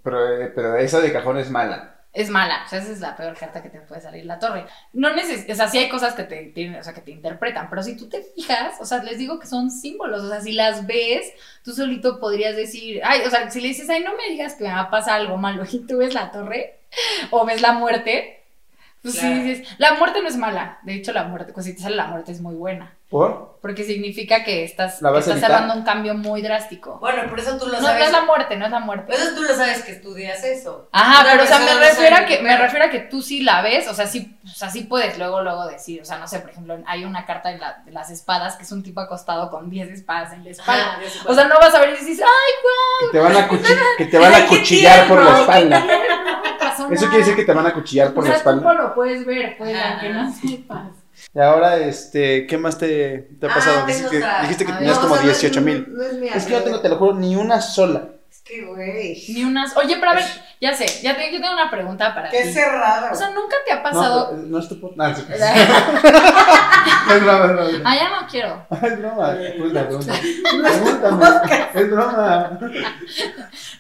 pero, eh, pero esa de cajón es mala. Es mala, o sea, esa es la peor carta que te puede salir la torre. No neces o sea, sí hay cosas que te, tienen- o sea, que te interpretan, pero si tú te fijas, o sea, les digo que son símbolos, o sea, si las ves, tú solito podrías decir, ay, o sea, si le dices, ay, no me digas que me va a pasar algo malo, y tú ves la torre, o ves la muerte, pues Claro. sí dices, la muerte no es mala, de hecho la muerte, pues si te sale la muerte es muy buena, ¿Por? porque significa que estás, ¿La que estás cerrando un cambio muy drástico. Bueno, por eso tú lo No, no sabes. es la muerte, no es la muerte. Eso tú lo sabes que estudias eso. Ajá, pero o sea, me refiero, a que, me refiero a que tú sí la ves, o sea, sí, o sea, sí puedes luego, luego decir, o sea, no sé, por ejemplo, hay una carta de, la- de las espadas que es un tipo acostado con 10 espadas en la espalda. O sea, no vas a ver y dices, Que te van a, cuchi- que te van a Ay, cuchillar por la espalda. no Eso quiere decir que te van a cuchillar por o la sea, tú espalda. lo puedes ver, pues, aunque no sepas. Y ahora, este, ¿qué más te, te ha Ah, pasado? tengo Dijiste que, dijiste tenías No, como o sea, no es- 18 mil. No, no es mía. Es que yo tengo, te lo juro, ni una sola. Es que, güey. Ni unas. Oye, pero a ver, ya sé, ya te- yo tengo una pregunta para Qué ti. cerrado. O sea, nunca te ha No, pasado. pero, no es tu no, es, ah, es broma, es broma. ya no quiero. Es broma. Pues la pregunta. Pregúntame. Es broma.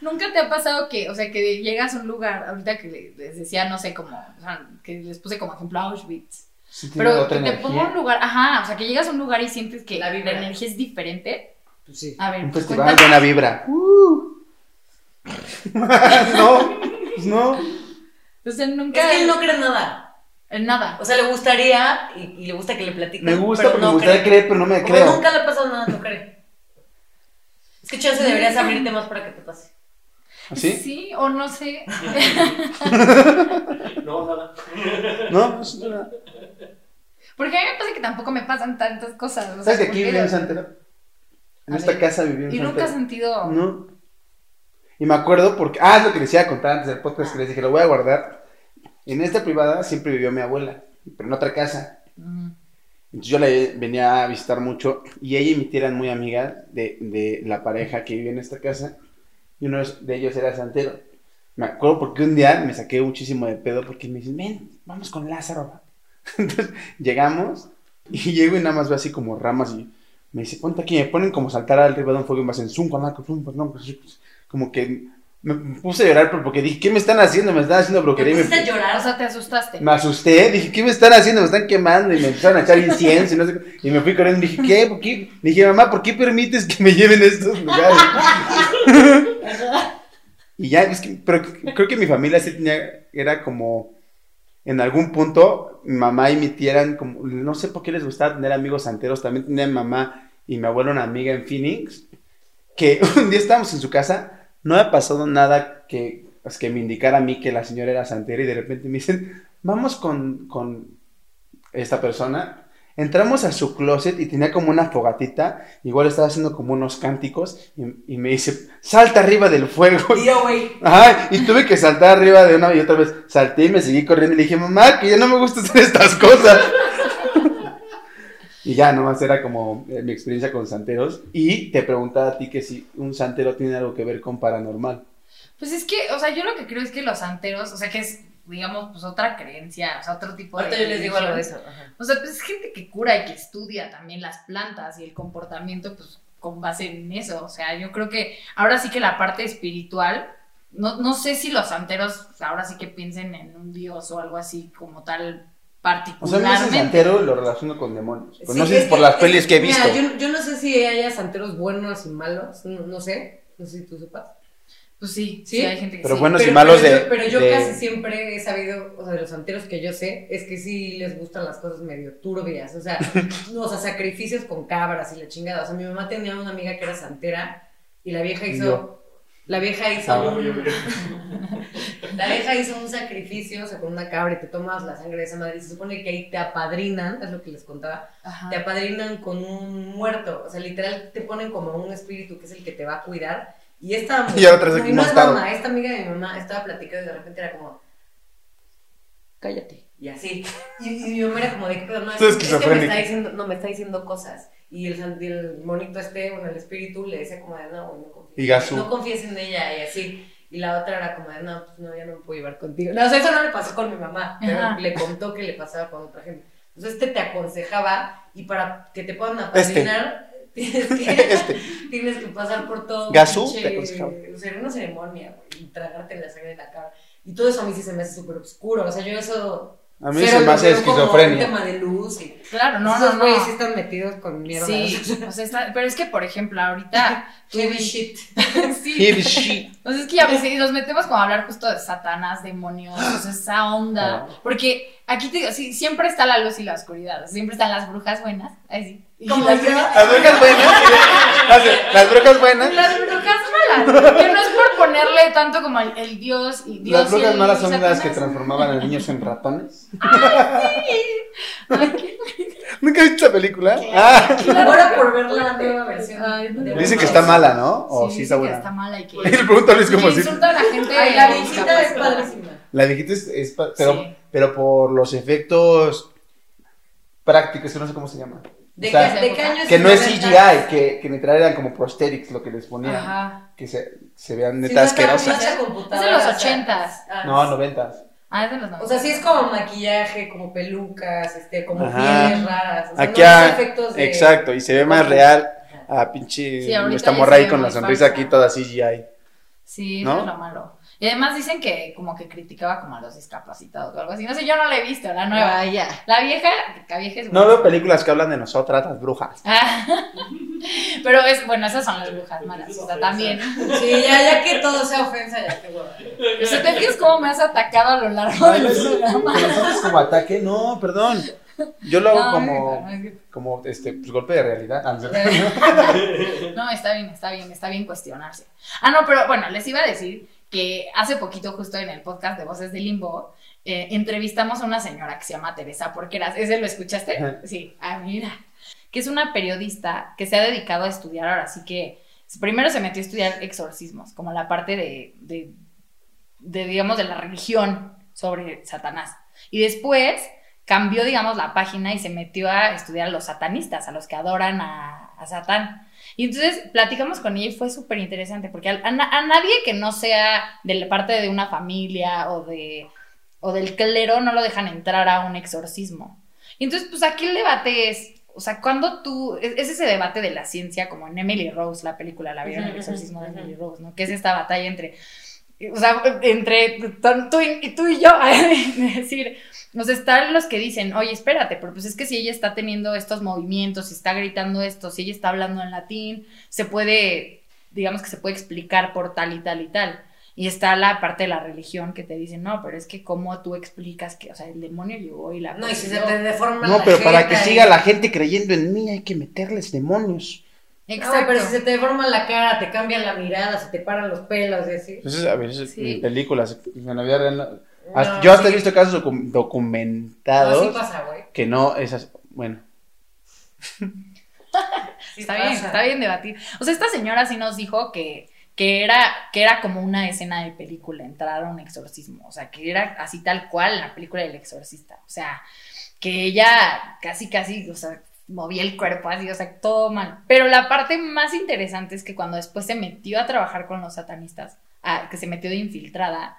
Nunca te ha pasado que, o sea, que llegas a un lugar, ahorita que le- les decía, no sé, como, o sea, que les puse como ejemplo Auschwitz. Sí, Pero otra que te pongo un lugar, ajá, o sea, que llegas a un lugar y sientes que La la, vibra. energía es diferente. Pues sí. A ver, Un pues festival, cuéntame. buena vibra. no, pues no. O sea, Es nunca. que él no cree nada. En nada. O sea, le gustaría y, y le gusta que le platiquen. Me gusta pero no me gustaría cree. creer, pero no me Como creo. nunca le ha pasado nada, no cree. Es que chance deberías abrirte más para que te pase. ¿Así? Sí, o no sé. No, nada. No, es una- Porque a mí me pasa que tampoco me pasan tantas cosas. o sea, ¿Sabes que aquí viví en Santera? En esta ver. casa viví en Y nunca Santera. sentido. No. Y me acuerdo porque. Ah, es lo que les iba a contar antes del podcast que les dije, lo voy a guardar. En esta privada siempre vivió mi abuela. pero en otra casa. Mm. Entonces yo la venía a visitar mucho y ella y mi tía eran muy amigas de, de la pareja que vive en esta casa y uno de ellos era santero. Me acuerdo porque un día me saqué muchísimo de pedo porque me dicen, ven, vamos con Lázaro. Entonces llegamos y llego y nada más veo así como ramas y me dice, ponte aquí, me ponen como saltar arriba de un fuego y me hacen zoom pues no, pues, como que me puse a llorar porque dije, ¿qué me están haciendo? Me están haciendo ¿Te brujería. y me- pusiste a llorar? O sea, te asustaste. me asusté, dije, ¿qué me están haciendo? Me están quemando y me empezaron a echar incienso y no sé qué. Y me fui corriendo y dije, ¿qué? ¿Por qué? Le dije, mamá, ¿por qué permites que me lleven a estos lugares? y ya, es que, pero creo que mi familia sí tenía, era como, en algún punto, mi mamá y mi tía eran como, no sé por qué les gustaba tener amigos santeros, también tenía mamá y mi abuelo una amiga en Phoenix, que un día estábamos en su casa, no había pasado nada que, pues, que me indicara a mí que la señora era santera y de repente me dicen, vamos con, con esta persona. Entramos a su closet y tenía como una fogatita, igual estaba haciendo como unos cánticos y, y me dice, salta arriba del fuego. Tío, güey. Ajá, y tuve que saltar arriba de una y otra vez. Salté y me seguí corriendo y le dije, mamá, que ya no me gusta hacer estas cosas. y ya, nomás era como eh, mi experiencia con santeros. Y te preguntaba a ti que si un santero tiene algo que ver con paranormal. Pues es que, o sea, yo lo que creo es que los santeros, o sea, que es, digamos, pues otra creencia, o sea, otro tipo de. Ahorita yo les digo algo de eso. Ajá. O sea, pues es gente que cura y que estudia también las plantas y el comportamiento, pues con base en eso. O sea, yo creo que ahora sí que la parte espiritual, no, no sé si los santeros ahora sí que piensen en un dios o algo así como tal O sea, a mí ese particularmente. santero lo relaciono con demonios. Pues Sí, no sé si es por las es pelis que he mira, visto. yo, yo no sé si haya santeros buenos y malos, no, no sé, no sé si tú sepas. Pues sí, ¿Sí? sí, hay gente que Pero sí. bueno, Buenos y malos pero de- yo, pero yo de- casi siempre he sabido, o sea, de los santeros que yo sé, es que sí les gustan las cosas medio turbias, o sea, no, o sea, sacrificios con cabras y la chingada. O sea, mi mamá tenía una amiga que era santera y la vieja hizo, yo. la vieja hizo Ah, un, la vieja hizo un sacrificio, o sea, con una cabra y te tomas la sangre de esa madre y se supone que ahí te apadrinan, es lo que les contaba, Ajá. te apadrinan con un muerto. O sea, literal te ponen como un espíritu que es el que te va a cuidar. Y esta Y aquí y no es mamá, esta amiga de mi mamá estaba platicando y de repente era como, cállate. Y así. Y, y mi mamá era como de, pero no, es, Tú es que me esquizofrénica. está diciendo, no, me está diciendo cosas. Y el, el monito este, bueno, el espíritu le decía como de, no, no confíes. No confíes en ella y así. Y la otra era como de, no, pues no, ya no me puedo llevar contigo. No, o sea, eso no le pasó con mi mamá, pero Ajá. le contó que le pasaba con otra gente. Entonces este te aconsejaba y para que te puedan Este. tienes, que, Este. tienes que pasar por todo. pinche- te. O sea, una ceremonia, güey, y tragarte la sangre de la cara. Y todo eso a mí sí se me hace súper oscuro. O sea, yo eso. A mí cero se me hace veo como esquizofrenia. Un tema de luz y. Claro, no, esos no, no. sí están metidos con mierda. Sí, o sea, está- pero es que, por ejemplo, ahorita. Heavy shit. sí. Heavy shit. O sea, es que ya y nos metemos como a hablar justo de Satanás, demonios, o sea, esa onda. Porque aquí te digo, sí, siempre está la luz y la oscuridad. Siempre están las brujas buenas. Ahí sí. Y Como las, brujas buenas. Las, brujas buenas. las brujas malas. Que no es por ponerle tanto como el, el dios y Dios. Las brujas y el- malas son las que transformaban a niños en ratones. Ay, qué- ¿Nunca viste esa película? Ah. Ahora por ver la nueva versión. Ay, no. Dicen que está mala, ¿no? O sí, sí, está dicen que buena. está mala y que. Y le pregunto a Luis cómo que sí. insulta a la gente. Ay, la viejita es padrísima. La viejita es, es pero, Sí. pero por los efectos prácticos, que no sé cómo se llama. ¿De, O sea, qué, ¿De qué año Que no es? CGI, que, que literal eran como prosthetics lo que les ponían. Ajá. Que se, se vean Sí, neta no asquerosas. Es de los ochentas. ah, No, noventas. Ah, es de los O sea, sí es como maquillaje, como pelucas, este, como Ajá. pieles raras. O sea, Aquí no es efectos de... Exacto, y se ve más real a pinche Sí, esta morra ahí con la sonrisa falsa. aquí toda CGI. Sí, ¿No? eso es lo malo. Y además dicen que como que criticaba como a los discapacitados o algo así. No sé, yo no la he visto, la nueva. Ah, ya. La vieja, la vieja es No buena. veo películas que hablan de nosotras, las brujas. Ah, Pero es, bueno, esas son las brujas malas. O sea, también. Sí, ya, ya que todo sea ofensa, ya que hueva. O sea, ¿te fijas cómo me has atacado a lo largo del programa? Que nosotros como ataque, no, perdón. Yo lo hago No, como, no, como este, pues, golpe de realidad. Ah, no. No, está bien, está bien, está bien cuestionarse. Ah, no, pero bueno, les iba a decir que hace poquito, justo en el podcast de Voces de Limbo, eh, entrevistamos a una señora que se llama Teresa Porqueras. ¿Ese lo escuchaste? Ajá. Sí, ah, mira. Que es una periodista que se ha dedicado a estudiar ahora, así que primero se metió a estudiar exorcismos, como la parte de, de, de, digamos, de la religión sobre Satanás. Y después cambió, digamos, la página y se metió a estudiar a los satanistas, a los que adoran a, a Satán. Y entonces platicamos con ella y fue súper interesante, porque a, a na- a nadie que no sea de la parte de una familia o, de, o del clero no lo dejan entrar a un exorcismo. Y entonces, pues aquí el debate es, o sea, cuando tú, es, es ese debate de la ciencia, como en Emily Rose, la película, la vieron, el exorcismo de. Emily Rose, ¿no? Que es esta batalla entre, o sea, entre tú y, tú y yo, es decir, o sea, están los que dicen, oye, espérate, pero pues es que si ella está teniendo estos movimientos, si está gritando esto, si ella está hablando en latín, se puede, digamos que se puede explicar por tal y tal y tal. Y está la parte de la religión que te dice, no, pero es que cómo tú explicas que, o sea, el demonio llegó y la... No, y si se poseyó". te deforma No, la pero para que y- siga la gente creyendo en mí hay que meterles demonios. Exacto. No, pero si se te deforma la cara, te cambian la mirada, se te paran los pelos y así. Entonces, a veces Sí. en películas, en la vida real, no- yo hasta he visto casos docu- documentados No, sí pasa, güey. que no esas, bueno, Sí está pasa. bien, está bien debatir. O sea, esta señora sí nos dijo que, que, era, que era como una escena de película, entrar a un exorcismo. O sea, que era así tal cual la película del exorcista. O sea, que ella casi, casi, o sea, movía el cuerpo así, o sea, todo mal. Pero la parte más interesante es que cuando después se metió a trabajar con los satanistas, a- que se metió de infiltrada,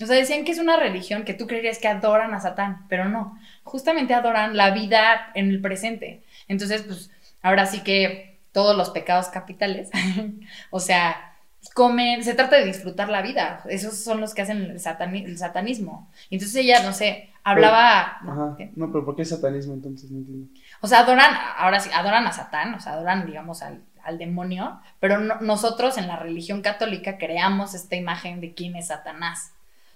o sea, decían que es una religión que tú creerías que adoran a Satán, pero no, justamente adoran la vida en el presente. Entonces, pues, ahora sí que todos los pecados capitales, o sea, comen, se trata de disfrutar la vida, esos son los que hacen el, satani- el satanismo. Entonces ella, no sé, hablaba... ajá, no, pero ¿por qué satanismo entonces? No entiendo. O sea, adoran, ahora sí, adoran a Satán, o sea, adoran, digamos, al, al demonio, pero no- nosotros en la religión católica creamos esta imagen de quién es Satanás,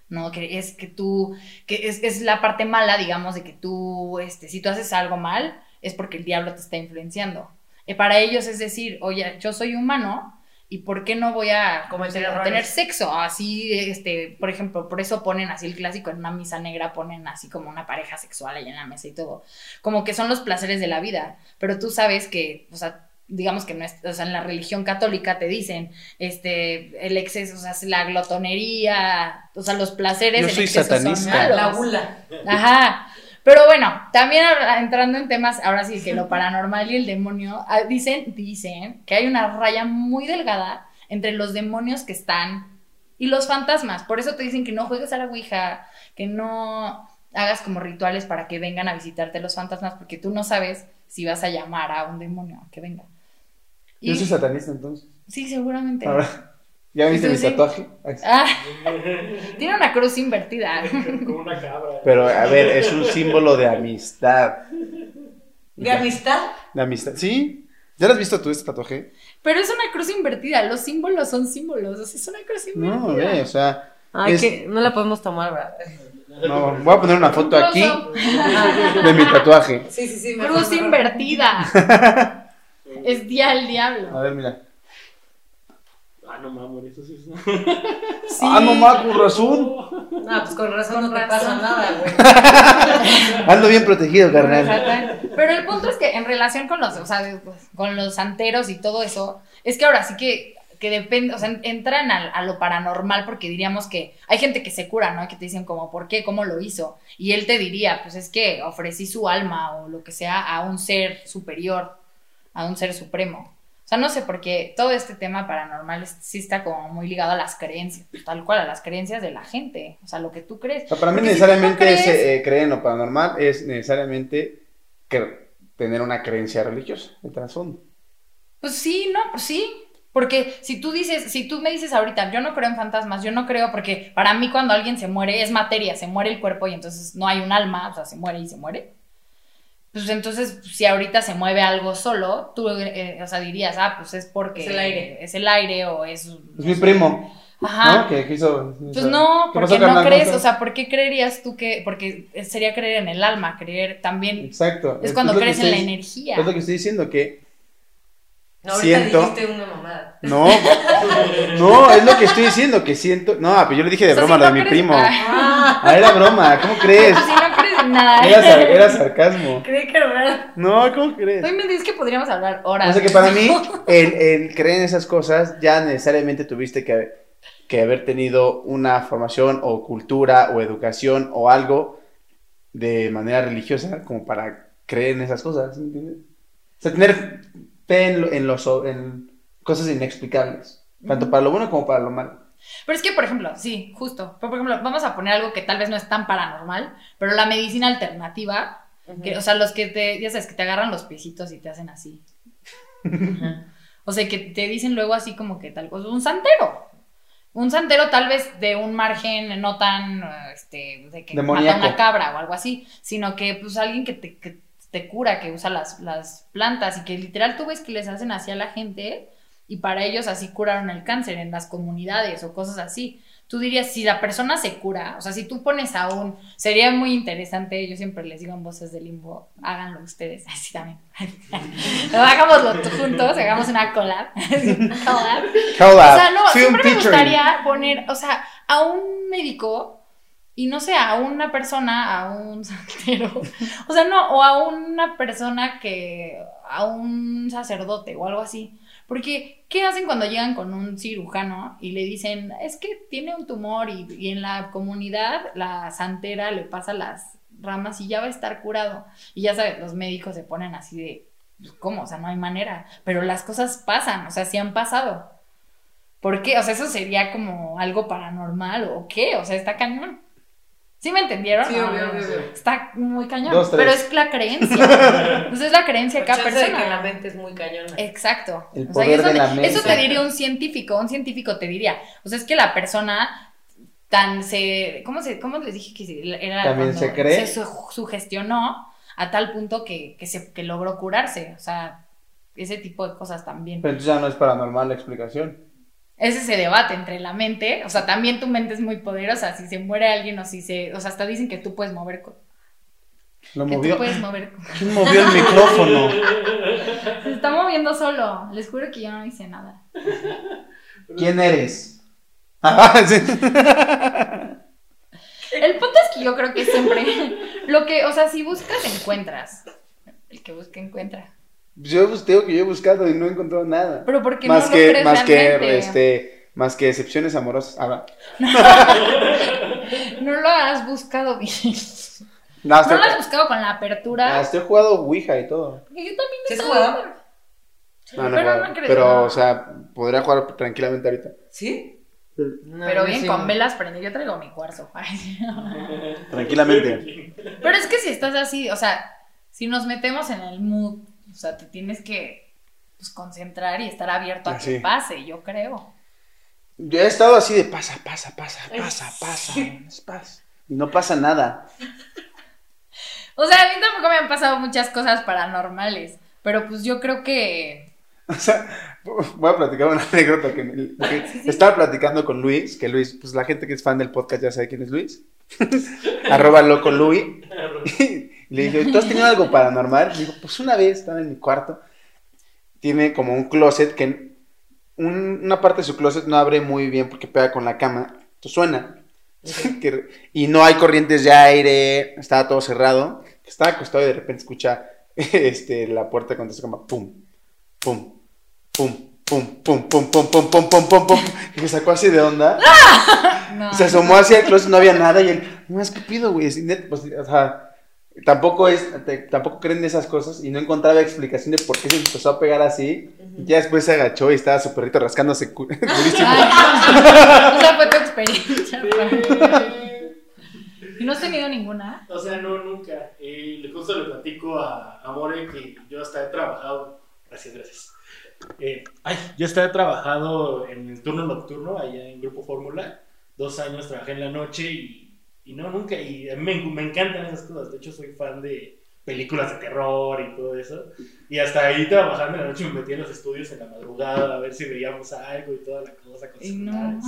¿no? Que es que tú, que es, es la parte mala, digamos, de que tú, este, si tú haces algo mal, es porque el diablo te está influenciando. Y para ellos es decir, oye, yo soy humano, ¿y por qué no voy a, errores. tener sexo? Así, este, por ejemplo, por eso ponen así el clásico en una misa negra, ponen así como una pareja sexual ahí en la mesa y todo como que son los placeres de la vida, pero tú sabes que, o sea, digamos que no es, o sea, en la religión católica te dicen, este, el exceso, o sea, la glotonería, o sea, los placeres Yo soy exceso son satanista. malos. La gula. Ajá. Pero bueno, también entrando en temas, ahora sí que lo paranormal y el demonio, ah, dicen, dicen que hay una raya muy delgada entre los demonios que están y los fantasmas. Por eso te dicen que no juegues a la Ouija, que no hagas como rituales para que vengan a visitarte los fantasmas, porque tú no sabes si vas a llamar a un demonio a que venga. Y- Yo soy satanista entonces. sí, seguramente. Ahora, ¿ya viste mi sí. tatuaje? Ah, tiene una cruz invertida. Como una cabra. Pero a ver, es un símbolo de amistad. ¿De amistad? De amistad, ¿sí? ¿Ya lo has visto tú este tatuaje? Pero es una cruz invertida, los símbolos son símbolos, o sea, es una cruz invertida. No, ve, o sea, Ay, Es- que no la podemos tomar, ¿verdad? no, voy a poner una foto aquí de mi tatuaje. Sí, sí, sí. Cruz invertida. es día al diablo. A ver, mira. Ah, no mames, eso sí es. Sí. Ah, mamá, con razón. Ah, pues con razón Con no te razón. pasa nada, güey. Ando bien protegido, carnal. Pero el punto es que en relación con los, o sea, pues, con los santeros y todo eso, es que ahora sí que, que depende, o sea, entran a, a lo paranormal porque diríamos que hay gente que se cura, ¿no? Que te dicen como, ¿por qué? ¿Cómo lo hizo? Y él te diría, pues es que ofrecí su alma o lo que sea a un ser superior, a un ser supremo. O sea, no sé, porque todo este tema paranormal sí está como muy ligado a las creencias, pues, tal cual, a las creencias de la gente, o sea, lo que tú crees. O sea, para mí Porque si no necesariamente es, eh, creer en lo paranormal es necesariamente que- tener una creencia religiosa, el trasfondo. Pues sí, no, pues sí. Porque si tú dices, si tú me dices ahorita, yo no creo en fantasmas, yo no creo porque para mí cuando alguien se muere es materia, se muere el cuerpo y entonces no hay un alma, o sea, se muere y se muere. Pues entonces, si ahorita se mueve algo solo, tú, eh, o sea, dirías, ah, pues es porque Es el aire. es el aire o es... Es no mi sé. primo, Ajá. ¿no? Que quiso. Pues no, ¿Qué porque no crees, ¿Cómo o sea, ¿por qué creerías tú que, porque sería creer en el alma, creer también, Exacto. es cuando crees en la energía. Es lo que estoy diciendo, que No, ahorita Siento- dijiste una mamada. No, no, es lo que estoy diciendo, que siento. No, pero yo le dije de O sea, broma si lo no de mi crees- primo. Ah, Ah, era broma, ¿cómo crees? pues si no crees nada. Era, sar- era sarcasmo. Creí que era verdad. No, ¿cómo crees? Hoy me dices que podríamos hablar horas. O sea que para mí, el, el creer en esas cosas, ya necesariamente tuviste que, que haber tenido una formación o cultura o educación o algo de manera religiosa como para creer en esas cosas, ¿me ¿entiendes? O sea, tener fe en, en, los, en cosas inexplicables, tanto para lo bueno como para lo malo. Pero es que, por ejemplo, sí, justo. Pero, por ejemplo, vamos a poner algo que tal vez no es tan paranormal, pero la medicina alternativa, que, o sea, los que te, ya sabes, que te agarran los piecitos y te hacen así. O sea, que te dicen luego así como que tal cosa, un santero. Un santero tal vez de un margen no tan, este, de que mata Demoníaco. una cabra o algo así, sino que pues alguien que te, que cura, que usa las, las plantas y que literal tú ves que les hacen así a la gente y para ellos así curaron el cáncer en las comunidades o cosas así. Tú dirías, si la persona se cura, o sea, si tú pones a un, sería muy interesante, yo siempre les digo en voces de limbo, háganlo ustedes, así también. Hagámoslo juntos, hagamos una collab. collab. O sea, no, film siempre me gustaría poner, o sea, a un médico y no sé, a una persona, a un santero, o sea, no, o a una persona que, a un sacerdote o algo así. Porque, ¿qué hacen cuando llegan con un cirujano y le dicen, es que tiene un tumor y, en la comunidad la santera le pasa las ramas y ya va a estar curado? Y ya sabes, los médicos se ponen así de, pues, ¿cómo? O sea, no hay manera. Pero las cosas pasan, o sea, sí han pasado. ¿Por qué? O sea, eso sería como algo paranormal o qué? O sea, está cañón. ¿Sí me entendieron? Sí, No, obvio, no, obvio, obvio. Está muy cañón. Dos, tres. pero es la creencia. Pues es la creencia de cada de persona. que la mente es muy cañona. Exacto. El O sea, eso, de la te- mente. eso te diría un científico. Un científico te diría. O sea, es que la persona tan se. ¿Cómo, se, cómo les dije que era? También se cree. Se su- sugestionó a tal punto que, que, se, que logró curarse. O sea, ese tipo de cosas también. Pero entonces ya no es paranormal la explicación. Es ese debate entre la mente. O sea, también tu mente es muy poderosa. Si se muere alguien o si se. O sea, hasta dicen que tú puedes mover. Lo Que tú puedes mover. ¿Quién movió el micrófono? Se está moviendo solo. Les juro que yo no hice nada. ¿Quién eres? Ah, sí. El punto es que yo creo que siempre lo que, o sea, si buscas, encuentras. El que busca, encuentra. Yo pues, te digo que yo he buscado y no he encontrado nada. Pero porque más no que, lo crees más realmente. que este, más que excepciones amorosas. Ah. No lo has buscado bien. No, No lo has buscado con la apertura. hasta he jugado Ouija y todo. Yo también ¿Sí has estaba- jugado? No, no he Pero no creo. Pero, o sea, podría jugar tranquilamente ahorita. ¿Sí? No, Pero bien, sí. con velas prendidas. Yo traigo mi cuarzo. Tranquilamente. Pero es que si estás así, o sea, si nos metemos en el mood, o sea, te tienes que pues, concentrar y estar abierto a Ah, que sí. pase, yo creo. Yo he estado así de pasa, pasa, pasa, pasa, pasa. Y no pasa nada. O sea, a mí tampoco me han pasado muchas cosas paranormales, pero pues yo creo que... O sea, voy a platicar una anécdota que, me- que estaba platicando con Luis, que Luis, pues la gente que es fan del podcast ya sabe quién es Luis. Arroba loco Luis. Y le dije, ¿tú has tenido algo paranormal? Y digo, pues una vez estaba en mi cuarto. Tiene como un closet que un- una parte de su closet no abre muy bien porque pega con la cama. Entonces suena. Que- y no hay corrientes de aire. Estaba todo cerrado. Estaba acostado y de repente escucha este, la puerta con su cama. Pum, pum, pum, pum, pum, pum, pum, pum, pum, pum, pum, pum. Y me sacó así de onda. No, Se asomó hacia el closet, no había nada y él, no, es que pido, güey, pues, o sea, tampoco es, te- tampoco creen de esas cosas y no encontraba explicación de por qué se empezó a pegar así. Y ya después se agachó y estaba su perrito rascándose durísimo. Ay, esa fue tu experiencia. ¿Y no has tenido ninguna? O sea, no, nunca. Y justo le platico a, a More que yo hasta he trabajado. Gracias, gracias. Eh, ay, yo hasta he trabajado en el turno nocturno allá en Grupo Fórmula. Dos años trabajé en la noche y, y no, nunca. Y me, me encantan esas cosas. De hecho, soy fan de películas de terror y todo eso. Y hasta ahí trabajando en la noche me metí en los estudios en la madrugada a ver si veíamos algo y toda la cosa. Con Y no.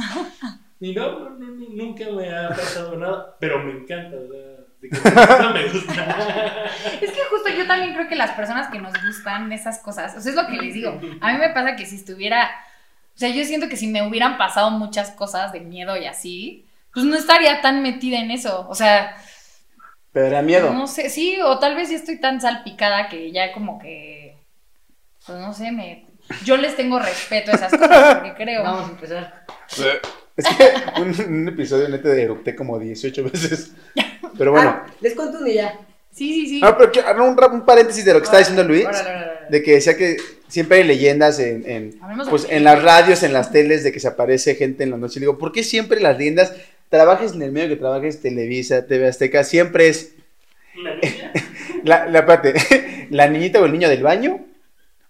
Y no, no, no, no, nunca me ha pasado nada, pero me encanta, o sea, de que me gusta, me gusta. Es que justo yo también creo que las personas que nos gustan esas cosas, o sea, es lo que les digo. A mí me pasa que si estuviera, o sea, yo siento que si me hubieran pasado muchas cosas de miedo y así, pues no estaría tan metida en eso. O sea, Pero era miedo. no sé, sí, o tal vez ya estoy tan salpicada que ya como que, pues no sé, me, yo les tengo respeto a esas cosas, porque creo. Vamos a empezar. Es que un, un episodio neta de erupté como 18 veces. Pero bueno. Ah, les cuento un día. Sí, sí, sí. Ah, pero que- ah, un, paréntesis de lo que está diciendo Luis. Órale, órale, órale. De que decía que siempre hay leyendas en, en, Hablemos de pues, en las radios, en las teles, de que se aparece gente en la noche. Y digo, ¿por qué siempre las leyendas, trabajes en el medio que trabajes, Televisa, TV Azteca, siempre es Una niña. la, la, espérate, la niñita o el niño del baño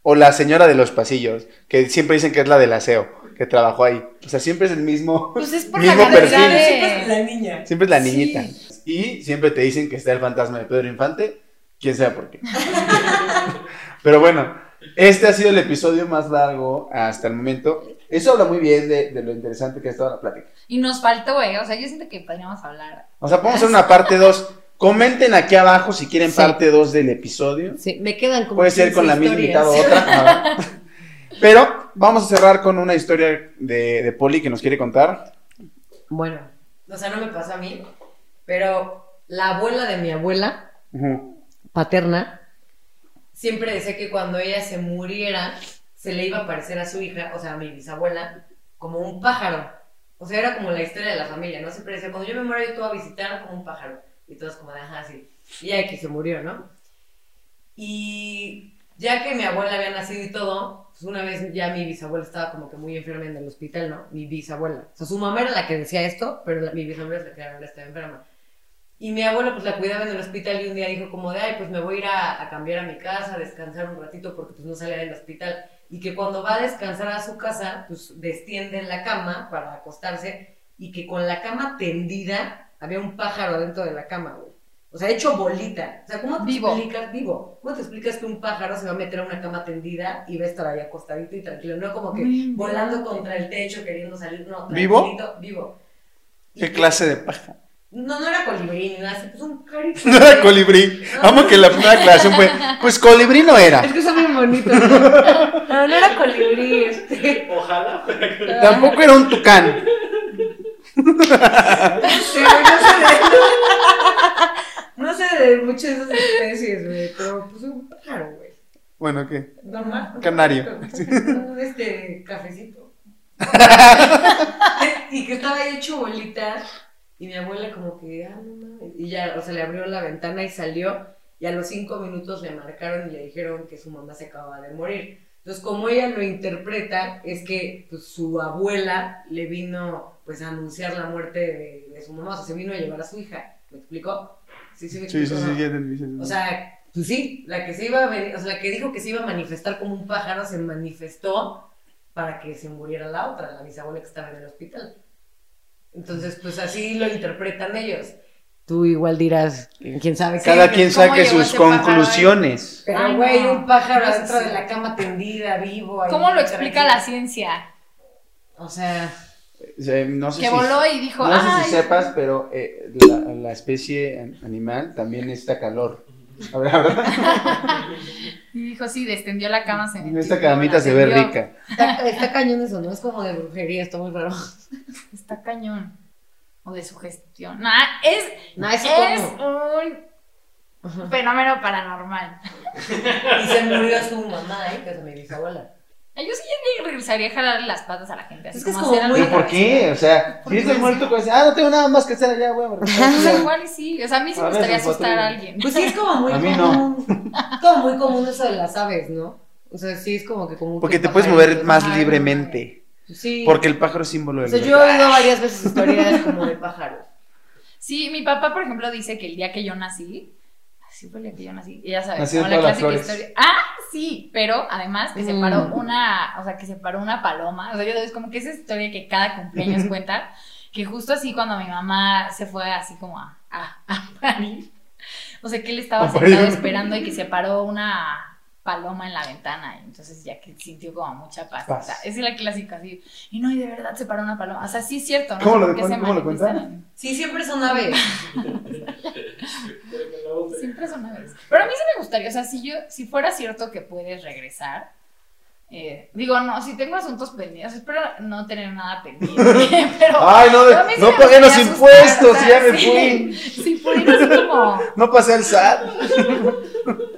o la señora de los pasillos, que siempre dicen que es la del aseo, que trabajó ahí. O sea, siempre es el mismo, Pues es por mismo la perfil. de... La niña. Siempre es la Sí. niñita. Y siempre te dicen que está el fantasma de Pedro Infante, quién sabe por qué. Pero bueno, este ha sido el episodio más largo hasta el momento. Eso habla muy bien de, de lo interesante que ha estado la plática. Y nos faltó, eh. O sea, yo siento que podríamos hablar. O sea, podemos hacer una parte 2. Comenten aquí abajo si quieren Sí. parte 2 del episodio. Sí, me quedan como. Puede ser 15 con la misma invitada o otra. Pero vamos a cerrar con una historia de, de Poli que nos quiere contar. Bueno, o sea, no me pasa a mí, pero la abuela de mi abuela paterna siempre decía que cuando ella se muriera se le iba a parecer a su hija, o sea, a mi bisabuela, como un pájaro. O sea, era como la historia de la familia, ¿no? Siempre decía, cuando yo me muera yo te a visitar como un pájaro. Y todos como de, ajá, sí. Y ya que se murió, ¿no? Y ya que mi abuela había nacido y todo, pues una vez ya mi bisabuela estaba como que muy enferma en el hospital, ¿no? Mi bisabuela. O sea, su mamá era la que decía esto, pero mi bisabuela es la que estaba enferma. Y mi abuela pues la cuidaba en el hospital y un día dijo como de, ay, pues me voy a ir a, a cambiar a mi casa, a descansar un ratito porque pues no salía del hospital. Y que cuando va a descansar a su casa, pues destiende en la cama para acostarse y que con la cama tendida había un pájaro dentro de la cama, güey. O sea, hecho bolita. O sea, ¿cómo te Vivo. explicas? Vivo. ¿Cómo te explicas que un pájaro se va a meter a una cama tendida y va a estar ahí acostadito y tranquilo? No como que volando contra el techo queriendo salir, no, ¿Vivo? Vivo. Y ¿Qué que- clase de paja? No, no era colibrí ni nada, así, pues un carito. No era colibrí. Amo que la primera aclaración fue, pues colibrí no era. Es que son bien bonitos. ¿no? No, no era colibrí, este. Ojalá fuera Tampoco era un tucán. Sí, no sé de. No sé de muchas de esas especies, güey, pero pues un pájaro, güey. Bueno, ¿qué? Normal. Canario. Un este cafecito. y que estaba ahí hecho bolita. Y mi abuela como que, ah, no mames. Y ya, o sea, le abrió la ventana y salió. Y a los cinco minutos le marcaron y le dijeron que su mamá se acababa de morir. Entonces, como ella lo interpreta, es que pues, su abuela le vino pues a anunciar la muerte de, de su mamá. O sea, se vino a llevar a su hija. ¿Me explicó? Sí, sí, me Sí, sí, explicó, sí, entendí. O sea, pues sí, la que se iba a venir, o sea, la que dijo que se iba a manifestar como un pájaro se manifestó para que se muriera la otra, la bisabuela que estaba en el hospital. Entonces, pues así lo interpretan ellos. Tú igual dirás, quién sabe qué. Cada quien ¿cómo saque sus conclusiones. Pero, güey, no. un pájaro No dentro de la cama tendida, vivo. ahí, ¿Cómo lo explica la ciencia? O sea, no sé Que si, voló y dijo, no sé si sepas, pero eh, la, la especie an- animal también necesita calor. A ver, a ver. Y dijo, sí, descendió la cama. Se metió, Esta camita se ve rica. está, está cañón eso, ¿no? Es como de brujería, está muy raro. Está cañón. O de sugestión. Es, No, es como- un fenómeno paranormal. Y se murió su mamá, ¿eh? Que es mi bisabuela. Yo sí regresaría a jalarle las patas a la gente. Así Es que es como como hacer muy- ¿Pero por qué? O sea, si estás no muerto, pues, ah, no tengo nada más que hacer allá, güey. O sea, igual y sí. O sea, a mí sí me gustaría su asustar a alguien. Pues sí, es como muy A mí no. común. Como muy común eso de las aves, ¿no? O sea, sí es como que común. Porque que te puedes mover más Ay, no libremente. Sí. Porque el pájaro es símbolo O de sea, yo he oído varias veces historias como de pájaros. Sí, mi papá, por ejemplo, dice que el día que yo nací, así fue el día que yo nací, y ya sabes, Nació como la clásica historia. Ah, sí, pero además que se Mm. paró una, o sea, que se paró una paloma, o sea, yo es como que esa historia que cada cumpleaños cuenta, que justo así cuando mi mamá se fue así como a, a, a parir, o sea, que él estaba sentado esperando y que se paró una paloma en la ventana, y entonces ya que sintió como mucha paz. Paz. O sea, esa es la clásica, así, y no, y de verdad se paró una paloma, o sea, sí es cierto, ¿no? ¿Cómo lo se cómo lo cuenta? manifiestan en- Sí, siempre son aves. Siempre son aves. Pero a mí sí me gustaría, o sea, si yo, si fuera cierto que puedes regresar, eh, digo, no, si tengo asuntos pendientes, espero no tener nada pendiente, pero... Ay, no, pero sí no pagué los impuestos, asustar, ya me sí. fui. Si pudiera así como... No pasé al SAT.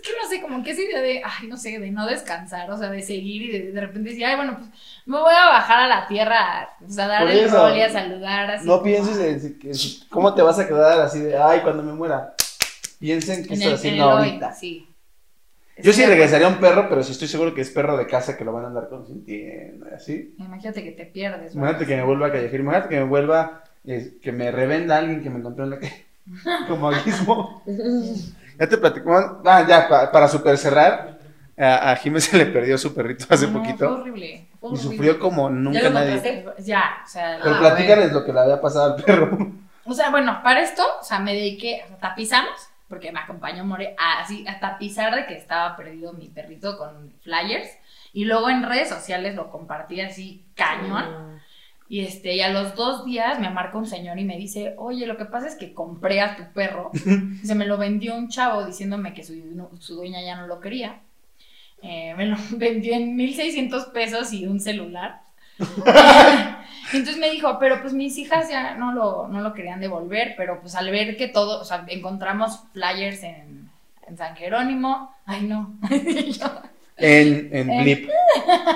Pues es que no sé, como que esa idea de, ay, no sé, de no descansar, o sea, de seguir y de, de repente decir, ay, bueno, pues me voy a bajar a la tierra, o sea, dar el rol y a saludar así. No como, pienses en que- cómo te vas a quedar así de, ay, cuando me muera. Piensen que en estoy en haciendo hoy, ahorita. sí. Yo sí regresaría a un perro, pero si estoy seguro que es perro de casa que lo van a andar consintiendo y así. Imagínate que te pierdes. Imagínate que me vuelva a callejero, imagínate que me vuelva, eh, que me revenda alguien que me encontró en la calle. Como Gizmo. Ya te platico. Ah, ya, pa- para super cerrar, a, a Jiménez se le perdió su perrito hace No, Fue poquito horrible. fue y horrible. sufrió como nunca ¿Ya lo nadie. encontraste? Ya, o sea, Pero Ah, platícales lo que le había pasado al perro. O sea, bueno, para esto, o sea, me dediqué, o tapizamos, porque me acompañó More, a, así, a tapizar de que estaba perdido mi perrito con flyers. Y luego en redes sociales lo compartí así, cañón. Y este, y a los dos días me marca un señor y me dice, oye, lo que pasa es que compré a tu perro. Y se me lo vendió un chavo diciéndome que su, su dueña ya no lo quería. Eh, me lo vendió en 1600 pesos y un celular. Entonces me dijo, pero pues mis hijas ya no lo, no lo querían devolver, pero pues al ver que todo, o sea, encontramos flyers en, en San Jerónimo, ay no, En, en Eh. Blip.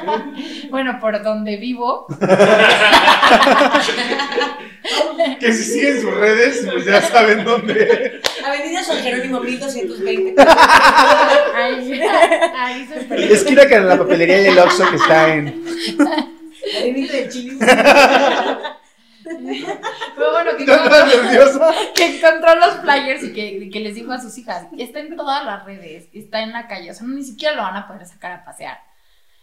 bueno, por donde vivo, Que si siguen sus redes, pues ya saben dónde. Avenida San Jerónimo 1220. ahí, ahí se. Esquina que en la papelería y el Oxxo que está en. Avenida de Chile. Pero bueno, que, ¿Ya estás nerviosa? que encontró los flyers y que, que les dijo a sus hijas, está en todas las redes, está en la calle, o sea, ni siquiera lo van a poder sacar a pasear.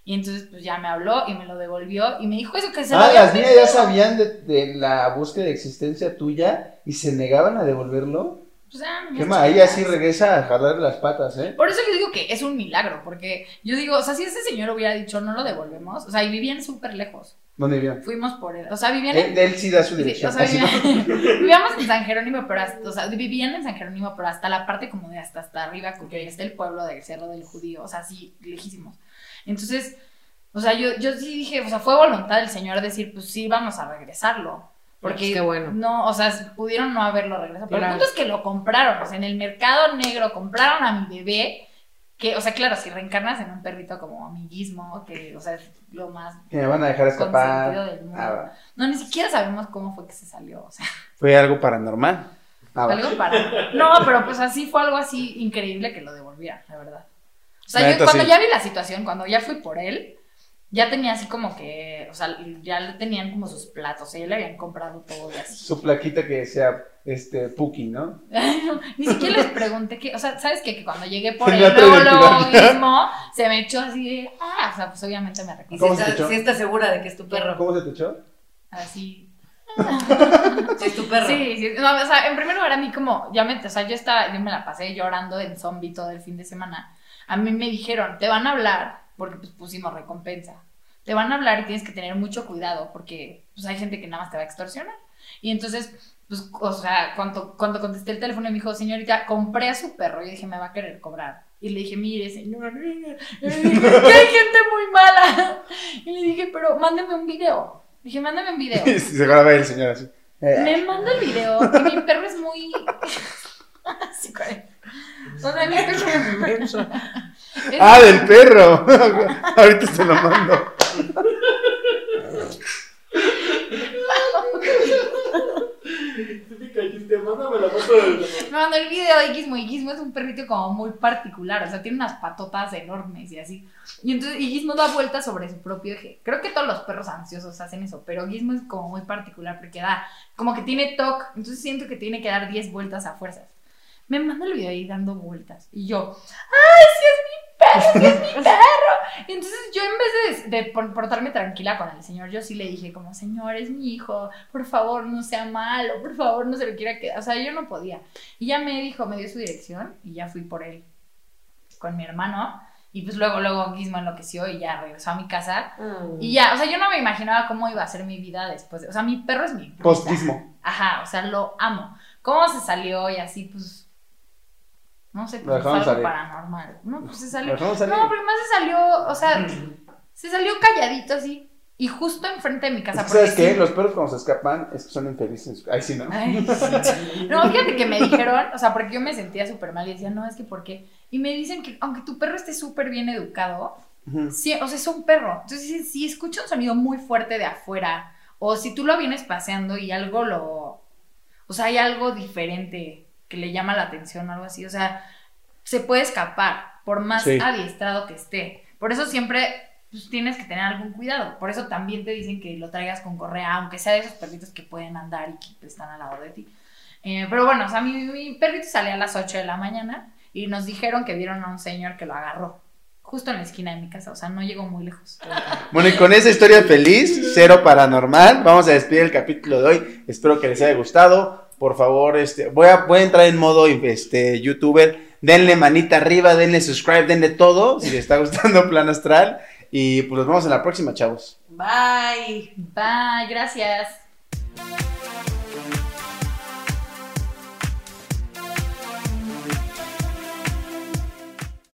Y entonces pues ya me habló y me lo devolvió y me dijo eso que se Ah, las niñas ya sabían de, de la búsqueda de existencia tuya y se negaban a devolverlo. Pues, ah, Qué niñas ma, ahí chiquitas. así regresa a jalar las patas, ¿eh? Por eso yo digo que es un milagro, porque yo digo, o sea, si ese señor hubiera dicho no lo devolvemos, o sea, y vivían súper lejos, ¿Dónde vivían? fuimos por él, o sea, vivían en... Él, él sí da su Sí, dirección. o sea, vivían- vivíamos en San Jerónimo, pero hasta, o sea, vivían en San Jerónimo, pero hasta la parte como de hasta, hasta arriba, que es el pueblo del Cerro del Judío, o sea, sí, lejísimos. Entonces, o sea, yo, yo sí dije, o sea, fue voluntad del señor decir, pues sí, vamos a regresarlo. Porque, Pues qué bueno. no, o sea, pudieron no haberlo regresado. Pero Claro. el punto es que lo compraron, o sea, en el mercado negro compraron a mi bebé, que, o sea, claro, si reencarnas en un perrito como amiguismo, que, o sea, es lo más Que me van a dejar escapar. del mundo. Ah. No, ni siquiera sabemos cómo fue que se salió, o sea, Fue algo paranormal. Ah, algo para... No, pero pues así fue algo así increíble que lo devolvieran, la verdad. O sea, La yo cuando sí. ya vi la situación, cuando ya fui por él, ya tenía así como que, o sea, ya le tenían como sus platos, o sea, ya le habían comprado todo y así. Su plaquita que decía, este, Puki, ¿no? Ni siquiera les pregunté que, o sea, ¿sabes qué? Que cuando llegué por luego, tirar. mismo, se me echó así de, ah, o sea, pues obviamente me si ¿Cómo se estás echó? si segura de que es tu perro. ¿Cómo se te echó? Así. Si es tu perro. Sí, sí, no, o sea, en primer lugar a mí como, ya me, o sea, yo estaba, yo me la pasé llorando en zombie todo el fin de semana. A mí me dijeron, te van a hablar, porque pues pusimos recompensa. Te van a hablar y tienes que tener mucho cuidado, porque pues hay gente que nada más te va a extorsionar. Y entonces, pues, o sea, cuando, cuando contesté el teléfono y me dijo, señorita, compré a su perro, yo dije, me va a querer cobrar. Y le dije, mire, señor, que hay gente muy mala. Y le dije, pero mándeme un video. Dije, mándame un video. Y se graba el señor así. Me manda el video que mi perro es muy. Sí, güey. O sea, mi perro. Ah, del perro. Ahorita se lo mando. Me mandó el video de Gizmo y Gizmo es un perrito como muy particular, o sea, tiene unas patotas enormes y así. Y entonces y Gizmo da vueltas sobre su propio eje. Creo que todos los perros ansiosos hacen eso, pero Gizmo es como muy particular porque da, como que tiene TOC, entonces siento que tiene que dar 10 vueltas a fuerzas. Me manda el video ahí dando vueltas y yo, ¡ay, sí es mi perro, sí es mi perro! Y entonces yo en vez de, de por- portarme tranquila con el señor, yo sí le dije como, señor, es mi hijo, por favor, no sea malo, por favor, no se lo quiera quedar. O sea, yo no podía. Y ya me dijo, me dio su dirección y ya fui por él con mi hermano. Y pues luego, luego Gizmo enloqueció y ya regresó a mi casa. Mm. Y ya, o sea, yo no me imaginaba cómo iba a ser mi vida después. de- o sea, mi perro es mi. Postismo. Ajá, o sea, lo amo. ¿Cómo se salió y así, pues... No sé, pues dejamos algo salir. paranormal. No, pues se salió... No, pero más se salió, o sea, se salió calladito así. Y justo enfrente de mi casa. Es que, ¿Sabes porque qué? sí- Los perros cuando se escapan es que son infelices. Ay, sí, ¿no? Ay, sí. No, fíjate que me dijeron, o sea, porque yo me sentía súper mal y decía, no, es que porque y me dicen que aunque tu perro esté súper bien educado, sí, o sea, es un perro. Entonces, si, si escucha un sonido muy fuerte de afuera, o si tú lo vienes paseando y algo lo. O sea, hay algo diferente que le llama la atención o algo así. O sea, se puede escapar, por más Sí. adiestrado que esté. Por eso siempre pues, tienes que tener algún cuidado. Por eso también te dicen que lo traigas con correa, aunque sea de esos perritos que pueden andar y que están al lado de ti. Eh, pero bueno, o sea, mi, mi perrito salía a las 8 de la mañana y nos dijeron que vieron a un señor que lo agarró. Justo en la esquina de mi casa, o sea, no llegó muy lejos. Bueno, y con esa historia feliz, cero paranormal, vamos a despedir el capítulo de hoy. Espero que les haya gustado. Por favor, este, voy a, voy a entrar en modo este, youtuber. Denle manita arriba, denle subscribe, denle todo si les está gustando Plan Astral. Y pues nos vemos en la próxima, chavos. Bye. Bye, gracias.